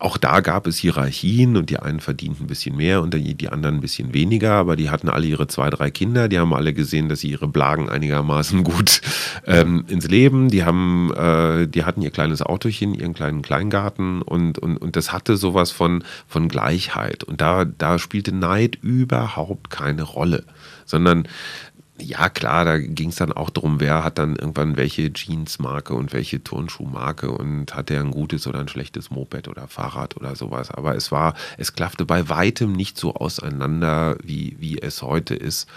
auch da gab es Hierarchien und die einen verdienten ein bisschen mehr und die anderen ein bisschen weniger, aber die hatten alle ihre zwei, drei Kinder, die haben alle gesehen, dass sie ihre Blagen einigermaßen gut ähm, ins Leben, die haben, äh, die hatten ihr kleines Autochen, ihren kleinen Kleingarten und, und, und das hatte sowas von, von Gleichheit. Und da, da spielte Neid überhaupt keine Rolle, sondern ja, klar, da ging es dann auch darum, wer hat dann irgendwann welche Jeansmarke und welche Turnschuhmarke und hat er ein gutes oder ein schlechtes Moped oder Fahrrad oder sowas. Aber es war, es klaffte bei weitem nicht so auseinander, wie, wie es heute ist.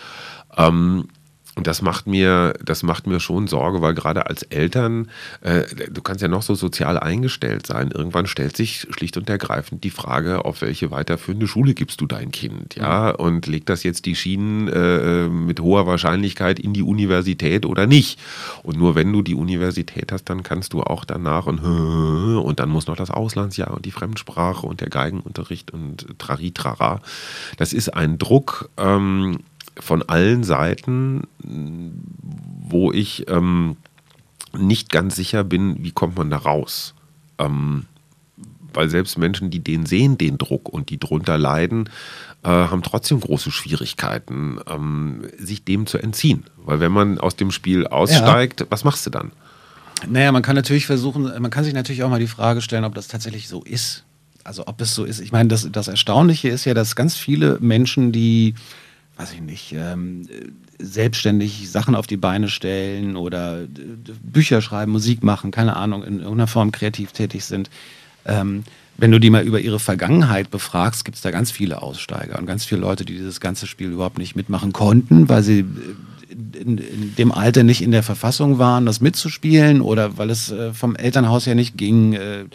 Ähm, und das macht mir, das macht mir schon Sorge, weil gerade als Eltern, äh, du kannst ja noch so sozial eingestellt sein. Irgendwann stellt sich schlicht und ergreifend die Frage, auf welche weiterführende Schule gibst du dein Kind, ja? Mhm. Und legt das jetzt die Schienen äh, mit hoher Wahrscheinlichkeit in die Universität oder nicht? Und nur wenn du die Universität hast, dann kannst du auch danach und und dann muss noch das Auslandsjahr und die Fremdsprache und der Geigenunterricht und Trari-Trara. Das ist ein Druck. Ähm, von allen Seiten, wo ich ähm, nicht ganz sicher bin, wie kommt man da raus. Ähm, weil selbst Menschen, die den sehen, den Druck und die drunter leiden, äh, haben trotzdem große Schwierigkeiten, ähm, sich dem zu entziehen. Weil wenn man aus dem Spiel aussteigt, ja. was machst du dann? Naja, man kann natürlich versuchen, man kann sich natürlich auch mal die Frage stellen, ob das tatsächlich so ist. Also ob es so ist. Ich meine, das, das Erstaunliche ist ja, dass ganz viele Menschen, die weiß ich nicht, ähm, selbstständig Sachen auf die Beine stellen oder Bücher schreiben, Musik machen, keine Ahnung, in irgendeiner Form kreativ tätig sind. Ähm, wenn du die mal über ihre Vergangenheit befragst, gibt es da ganz viele Aussteiger und ganz viele Leute, die dieses ganze Spiel überhaupt nicht mitmachen konnten, weil sie in, in dem Alter nicht in der Verfassung waren, das mitzuspielen oder weil es äh, vom Elternhaus her nicht ging. Äh,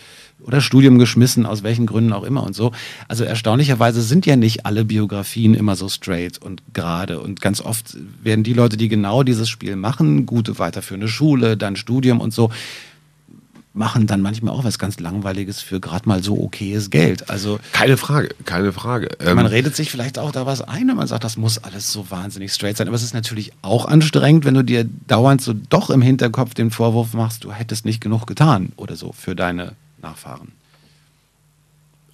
oder Studium geschmissen, aus welchen Gründen auch immer und so. Also erstaunlicherweise sind ja nicht alle Biografien immer so straight und gerade. Und ganz oft werden die Leute, die genau dieses Spiel machen, gute weiterführende Schule, dann Studium und so, machen dann manchmal auch was ganz Langweiliges für gerade mal so okayes Geld. Also keine Frage, keine Frage. man ähm, redet sich vielleicht auch da was ein, wenn man sagt, das muss alles so wahnsinnig straight sein. Aber es ist natürlich auch anstrengend, wenn du dir dauernd so doch im Hinterkopf den Vorwurf machst, du hättest nicht genug getan oder so für deine Nachfahren.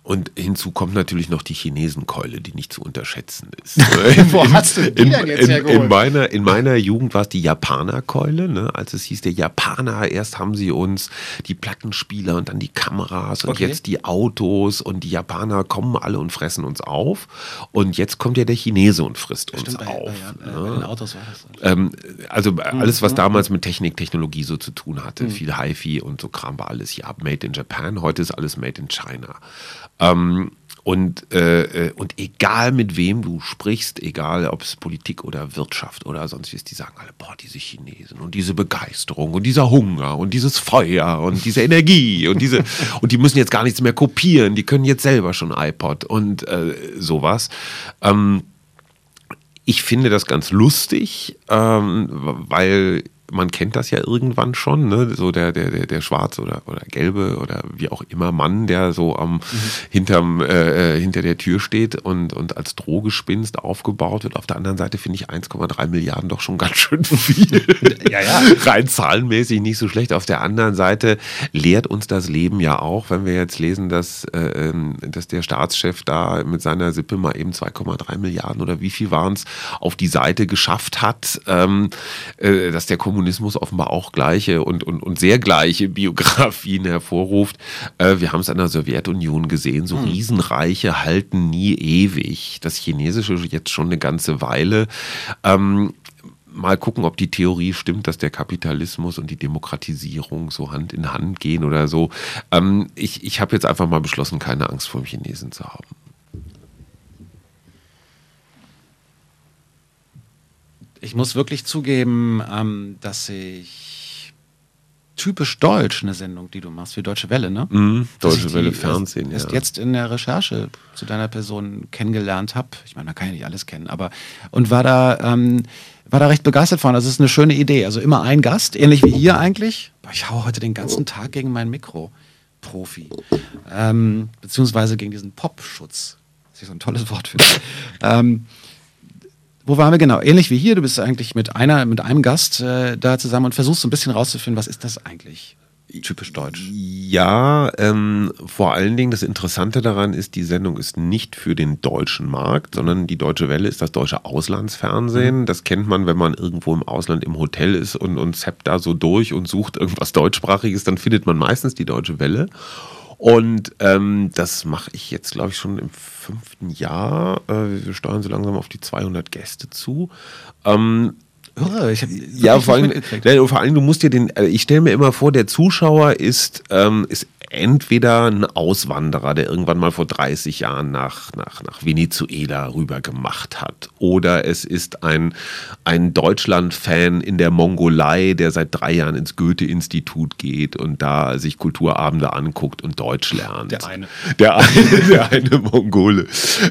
Und hinzu kommt natürlich noch die Chinesenkeule, die nicht zu unterschätzen ist. Wo hast du die in, denn jetzt in, in, meiner, in meiner Jugend war es die Japanerkeule, ne? als es hieß, der Japaner, erst haben sie uns die Plattenspieler und dann die Kameras und okay. jetzt die Autos und die Japaner kommen alle und fressen uns auf. Und jetzt kommt ja der Chinese und frisst uns bei, auf. Bei, ja, ne? Autos war das. Ähm, also mhm. alles, was damals mit Technik, Technologie so zu tun hatte, mhm. viel HiFi und so Kram war alles ja made in Japan. Heute ist alles made in China. Ähm, und, äh, äh, und egal mit wem du sprichst, egal ob es Politik oder Wirtschaft oder sonstiges, die sagen alle, boah, diese Chinesen und diese Begeisterung und dieser Hunger und dieses Feuer und diese Energie und diese, und die müssen jetzt gar nichts mehr kopieren, die können jetzt selber schon iPod und äh, sowas. Ähm, ich finde das ganz lustig, ähm, weil man kennt das ja irgendwann schon, ne? so der, der, der, der schwarze oder, oder gelbe oder wie auch immer Mann, der so am mhm. hinterm, äh, äh hinter der Tür steht und, und als Drogespinst aufgebaut wird. Auf der anderen Seite finde ich 1,3 Milliarden doch schon ganz schön viel. ja, ja. Rein zahlenmäßig nicht so schlecht. Auf der anderen Seite lehrt uns das Leben ja auch, wenn wir jetzt lesen, dass, äh, ähm, dass der Staatschef da mit seiner Sippe mal eben 2,3 Milliarden oder wie viel waren es auf die Seite geschafft hat, ähm, äh, dass der Kommunismus Kommunismus offenbar auch gleiche und, und, und sehr gleiche Biografien hervorruft. Äh, wir haben es an der Sowjetunion gesehen, so hm. Riesenreiche halten nie ewig. Das Chinesische jetzt schon eine ganze Weile. Ähm, mal gucken, ob die Theorie stimmt, dass der Kapitalismus und die Demokratisierung so Hand in Hand gehen oder so. Ähm, ich ich habe jetzt einfach mal beschlossen, keine Angst vor dem Chinesen zu haben. Ich muss wirklich zugeben, ähm, dass ich typisch deutsch eine Sendung, die du machst, wie Deutsche Welle, ne? Mm, Deutsche Welle Fernsehen, erst, ja. jetzt in der Recherche zu deiner Person kennengelernt habe. Ich meine, da kann ich nicht alles kennen, aber und war da ähm, war da recht begeistert von. Das ist eine schöne Idee. Also immer ein Gast, ähnlich wie hier eigentlich. Ich haue heute den ganzen Tag gegen mein Mikro. Profi. Ähm, beziehungsweise gegen diesen Popschutz. Das ist so ein tolles Wort für mich. ähm, wo waren wir genau? Ähnlich wie hier, du bist eigentlich mit einer, mit einem Gast äh, da zusammen und versuchst so ein bisschen rauszufinden, was ist das eigentlich? Typisch deutsch. Ja, ähm, vor allen Dingen das Interessante daran ist, die Sendung ist nicht für den deutschen Markt, sondern die Deutsche Welle ist das deutsche Auslandsfernsehen. Mhm. Das kennt man, wenn man irgendwo im Ausland im Hotel ist und, und zappt da so durch und sucht irgendwas deutschsprachiges, dann findet man meistens die Deutsche Welle. Und ähm, das mache ich jetzt, glaube ich, schon im fünften Jahr. Äh, wir steuern so langsam auf die 200 Gäste zu. Ähm, ich hab, ja, vor allem, vor allem, du musst dir den, äh, ich stelle mir immer vor, der Zuschauer ist, ähm, ist entweder ein Auswanderer, der irgendwann mal vor 30 Jahren nach, nach, nach Venezuela rüber gemacht hat. Oder es ist ein, ein Deutschland-Fan in der Mongolei, der seit drei Jahren ins Goethe-Institut geht und da sich Kulturabende anguckt und Deutsch lernt. Der eine. Der eine, der eine Mongole.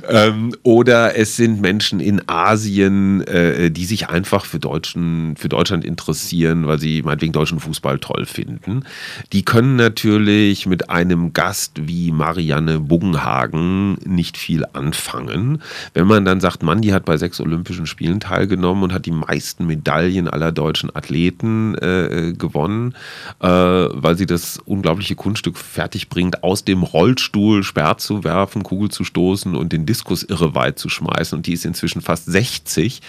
Ähm, oder es sind Menschen in Asien, äh, die sich einfach für, Deutschen, für Deutschland interessieren, weil sie meinetwegen deutschen Fußball toll finden. Die können natürlich mit einem Gast wie Marianne Buggenhagen nicht viel anfangen. Wenn man dann sagt, Mann, die hat bei sechs Olympischen Spielen teilgenommen und hat die meisten Medaillen aller deutschen Athleten äh, gewonnen, äh, weil sie das unglaubliche Kunststück fertig bringt, aus dem Rollstuhl Sperr zu werfen, Kugel zu stoßen und den Diskus irre weit zu schmeißen. Und die ist inzwischen fast 60.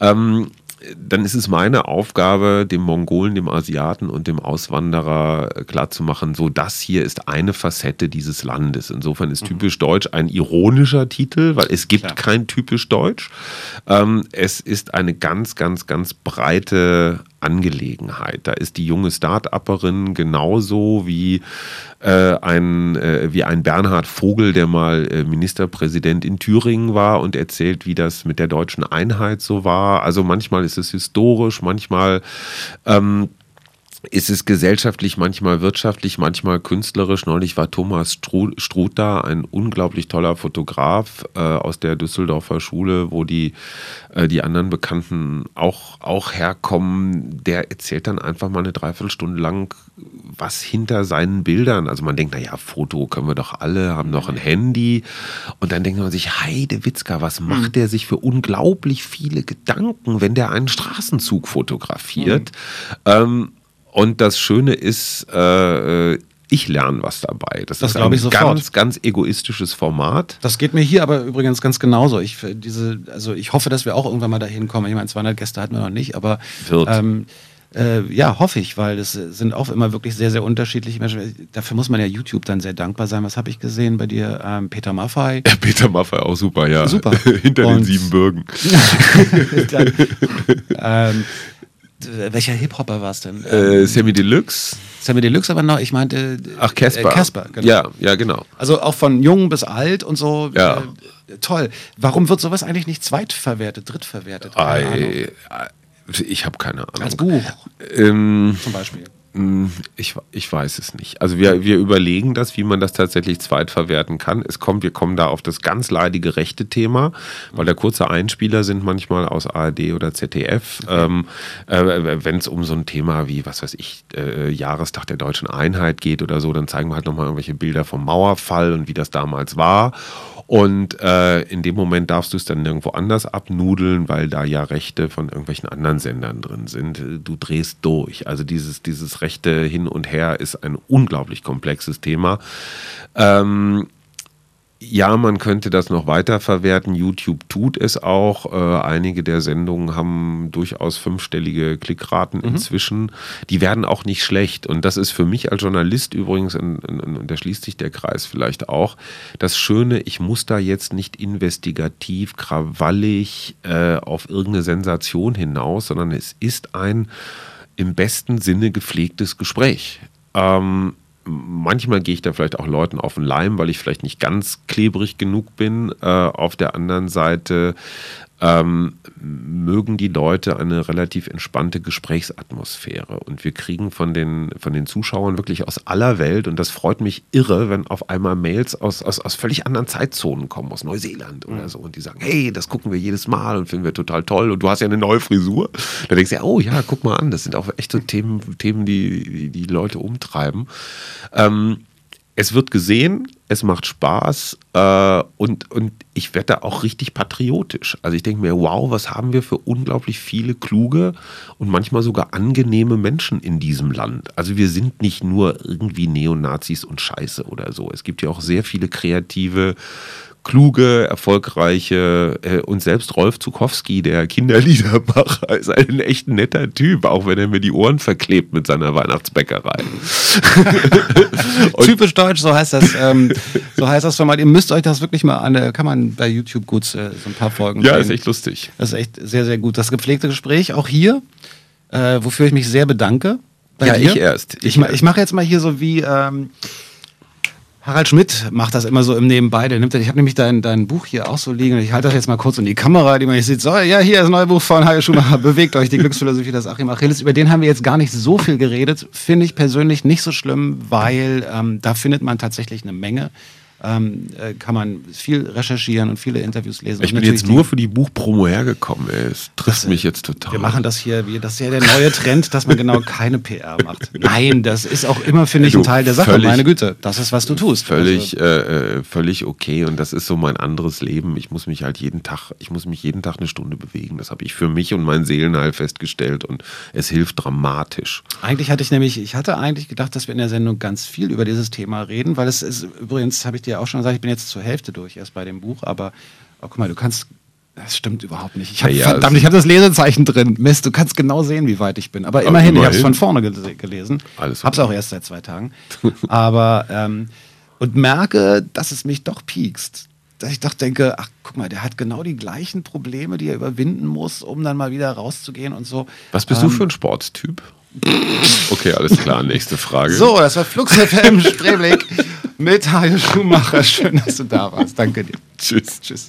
Ähm, dann ist es meine Aufgabe, dem Mongolen, dem Asiaten und dem Auswanderer klarzumachen, so das hier ist eine Facette dieses Landes. Insofern ist mhm. typisch Deutsch ein ironischer Titel, weil es gibt Klar. kein typisch Deutsch. Ähm, es ist eine ganz, ganz, ganz breite Angelegenheit. Da ist die junge Start-Upperin genauso wie äh, ein, äh, wie ein Bernhard Vogel, der mal äh, Ministerpräsident in Thüringen war und erzählt, wie das mit der deutschen Einheit so war. Also manchmal ist es historisch, manchmal ähm, ist es gesellschaftlich, manchmal wirtschaftlich, manchmal künstlerisch. Neulich war Thomas Struth da, ein unglaublich toller Fotograf äh, aus der Düsseldorfer Schule, wo die, äh, die anderen Bekannten auch, auch herkommen. Der erzählt dann einfach mal eine Dreiviertelstunde lang, was hinter seinen Bildern. Also man denkt, naja, Foto können wir doch alle, haben doch ein Handy. Und dann denkt man sich, Heide Witzka, was macht mhm. der sich für unglaublich viele Gedanken, wenn der einen Straßenzug fotografiert? Mhm. Ähm, und das Schöne ist, äh, äh ich lerne was dabei. Das, das ist ein ich ganz, ganz egoistisches Format. Das geht mir hier aber übrigens ganz genauso. Ich, diese, also ich hoffe, dass wir auch irgendwann mal dahin kommen. Ich meine, 200 Gäste hatten wir noch nicht, aber ähm, äh, ja, hoffe ich, weil das sind auch immer wirklich sehr, sehr unterschiedliche Menschen. Dafür muss man ja YouTube dann sehr dankbar sein. Was habe ich gesehen bei dir? Ähm, Peter Maffei. Ja, Peter Maffei auch super, ja. Super. Hinter Und den sieben Bürgen. dann, ähm, äh, welcher Hip-Hopper war es denn? Äh, Sammy Deluxe. Sammy Deluxe, aber noch, ich meinte. Ach, Casper. Äh, Casper, genau. Ja, ja, genau. Also auch von jung bis alt und so. Ja. Äh, toll. Warum wird sowas eigentlich nicht zweitverwertet, drittverwertet? Ei, ich habe keine Ahnung. Als Buch. Ähm, zum Beispiel. Hm, ich, ich weiß es nicht. Also wir, wir überlegen das, wie man das tatsächlich zweitverwerten kann. Es kommt, wir kommen da auf das ganz leidige rechte Thema, weil da kurze Einspieler sind manchmal aus ARD oder ZDF. Ähm, äh, Wenn es um so ein Thema wie, was weiß ich, äh, Jahrestag der deutschen Einheit geht oder so, dann zeigen wir halt nochmal irgendwelche Bilder vom Mauerfall und wie das damals war. Und äh, in dem Moment darfst du es dann nirgendwo anders abnudeln, weil da ja Rechte von irgendwelchen anderen Sendern drin sind. Du drehst durch. Also dieses, dieses Rechte hin und her ist ein unglaublich komplexes Thema. Ähm, ja, man könnte das noch weiter verwerten. YouTube tut es auch. Äh, einige der Sendungen haben durchaus fünfstellige Klickraten mhm. inzwischen. Die werden auch nicht schlecht. Und das ist für mich als Journalist übrigens, und, da schließt sich der Kreis vielleicht auch, das Schöne, ich muss da jetzt nicht investigativ, krawallig äh, auf irgendeine Sensation hinaus, sondern es ist ein im besten Sinne gepflegtes Gespräch. Ähm, manchmal gehe ich da vielleicht auch Leuten auf den Leim, weil ich vielleicht nicht ganz klebrig genug bin. Äh, auf der anderen Seite ähm, mögen die Leute eine relativ entspannte Gesprächsatmosphäre. Und wir kriegen von den, von den Zuschauern wirklich aus aller Welt, und das freut mich irre, wenn auf einmal Mails aus, aus, aus völlig anderen Zeitzonen kommen, aus Neuseeland oder mhm. so, und die sagen, hey, das gucken wir jedes Mal und finden wir total toll und du hast ja eine neue Frisur. Da denkst du ja, oh ja, guck mal an, das sind auch echt so Themen, Themen die, die, die Leute umtreiben. Ähm, es wird gesehen, es macht Spaß äh, und, und ich werde da auch richtig patriotisch. Also ich denke mir, wow, was haben wir für unglaublich viele kluge und manchmal sogar angenehme Menschen in diesem Land. Also wir sind nicht nur irgendwie Neonazis und Scheiße oder so. Es gibt ja auch sehr viele kreative kluge, erfolgreiche äh, und selbst Rolf Zukowski, der Kinderliedermacher, ist ein echt netter Typ, auch wenn er mir die Ohren verklebt mit seiner Weihnachtsbäckerei. Typisch deutsch, so heißt das. Ähm, so heißt das formal. Ihr müsst euch das wirklich mal an, kann man bei YouTube gut äh, so ein paar Folgen Ja, sehen. ist echt lustig. Das ist echt sehr, sehr gut. Das gepflegte Gespräch auch hier, äh, wofür ich mich sehr bedanke. ja, dir. ich erst. Ich, ich, ich mache jetzt mal hier so wie... Ähm, Harald Schmidt macht das immer so im Nebenbei. Der nimmt, ich habe nämlich dein, dein Buch hier auch so liegen. Ich halte das jetzt mal kurz in die Kamera, die man hier sieht. So, ja, hier ist das neue Buch von Hajo Schumacher. Bewegt euch, die Glücksphilosophie des Achim Achilles. Über den haben wir jetzt gar nicht so viel geredet. Finde ich persönlich nicht so schlimm, weil ähm, da findet man tatsächlich eine Menge ähm, äh, kann man viel recherchieren und viele Interviews lesen. Ich bin jetzt nur für die Buchpromo hergekommen. Ey. Es trifft mich jetzt total. Wir machen das hier, das ist ja der neue Trend, dass man genau keine PR macht. Nein, das ist auch immer, finde ich, ein Teil der Sache. Völlig, Meine Güte, das ist, was du tust. Völlig, also, äh, äh, völlig okay und das ist so mein anderes Leben. Ich muss mich halt jeden Tag, ich muss mich jeden Tag eine Stunde bewegen. Das habe ich für mich und mein Seelenheil festgestellt und es hilft dramatisch. Eigentlich hatte ich nämlich, ich hatte eigentlich gedacht, dass wir in der Sendung ganz viel über dieses Thema reden, weil es ist, übrigens habe ich dir auch schon gesagt, ich bin jetzt zur Hälfte durch erst bei dem Buch, aber oh, guck mal, du kannst das stimmt überhaupt nicht. Ich hab, ja, verdammt, ich habe das Lesezeichen drin. Mist, du kannst genau sehen, wie weit ich bin. Aber, aber immerhin, immerhin, ich habe es von vorne gelesen. Alles Hab's auch erst seit zwei Tagen. aber ähm, und merke, dass es mich doch piekst. Dass ich doch denke, ach guck mal, der hat genau die gleichen Probleme, die er überwinden muss, um dann mal wieder rauszugehen und so. Was bist ähm, du für ein Sportstyp? Okay, alles klar. Nächste Frage. So, das war Flux FM Spreeblick mit Hajo Schumacher. Schön, dass du da warst. Danke dir. Tschüss. Tschüss.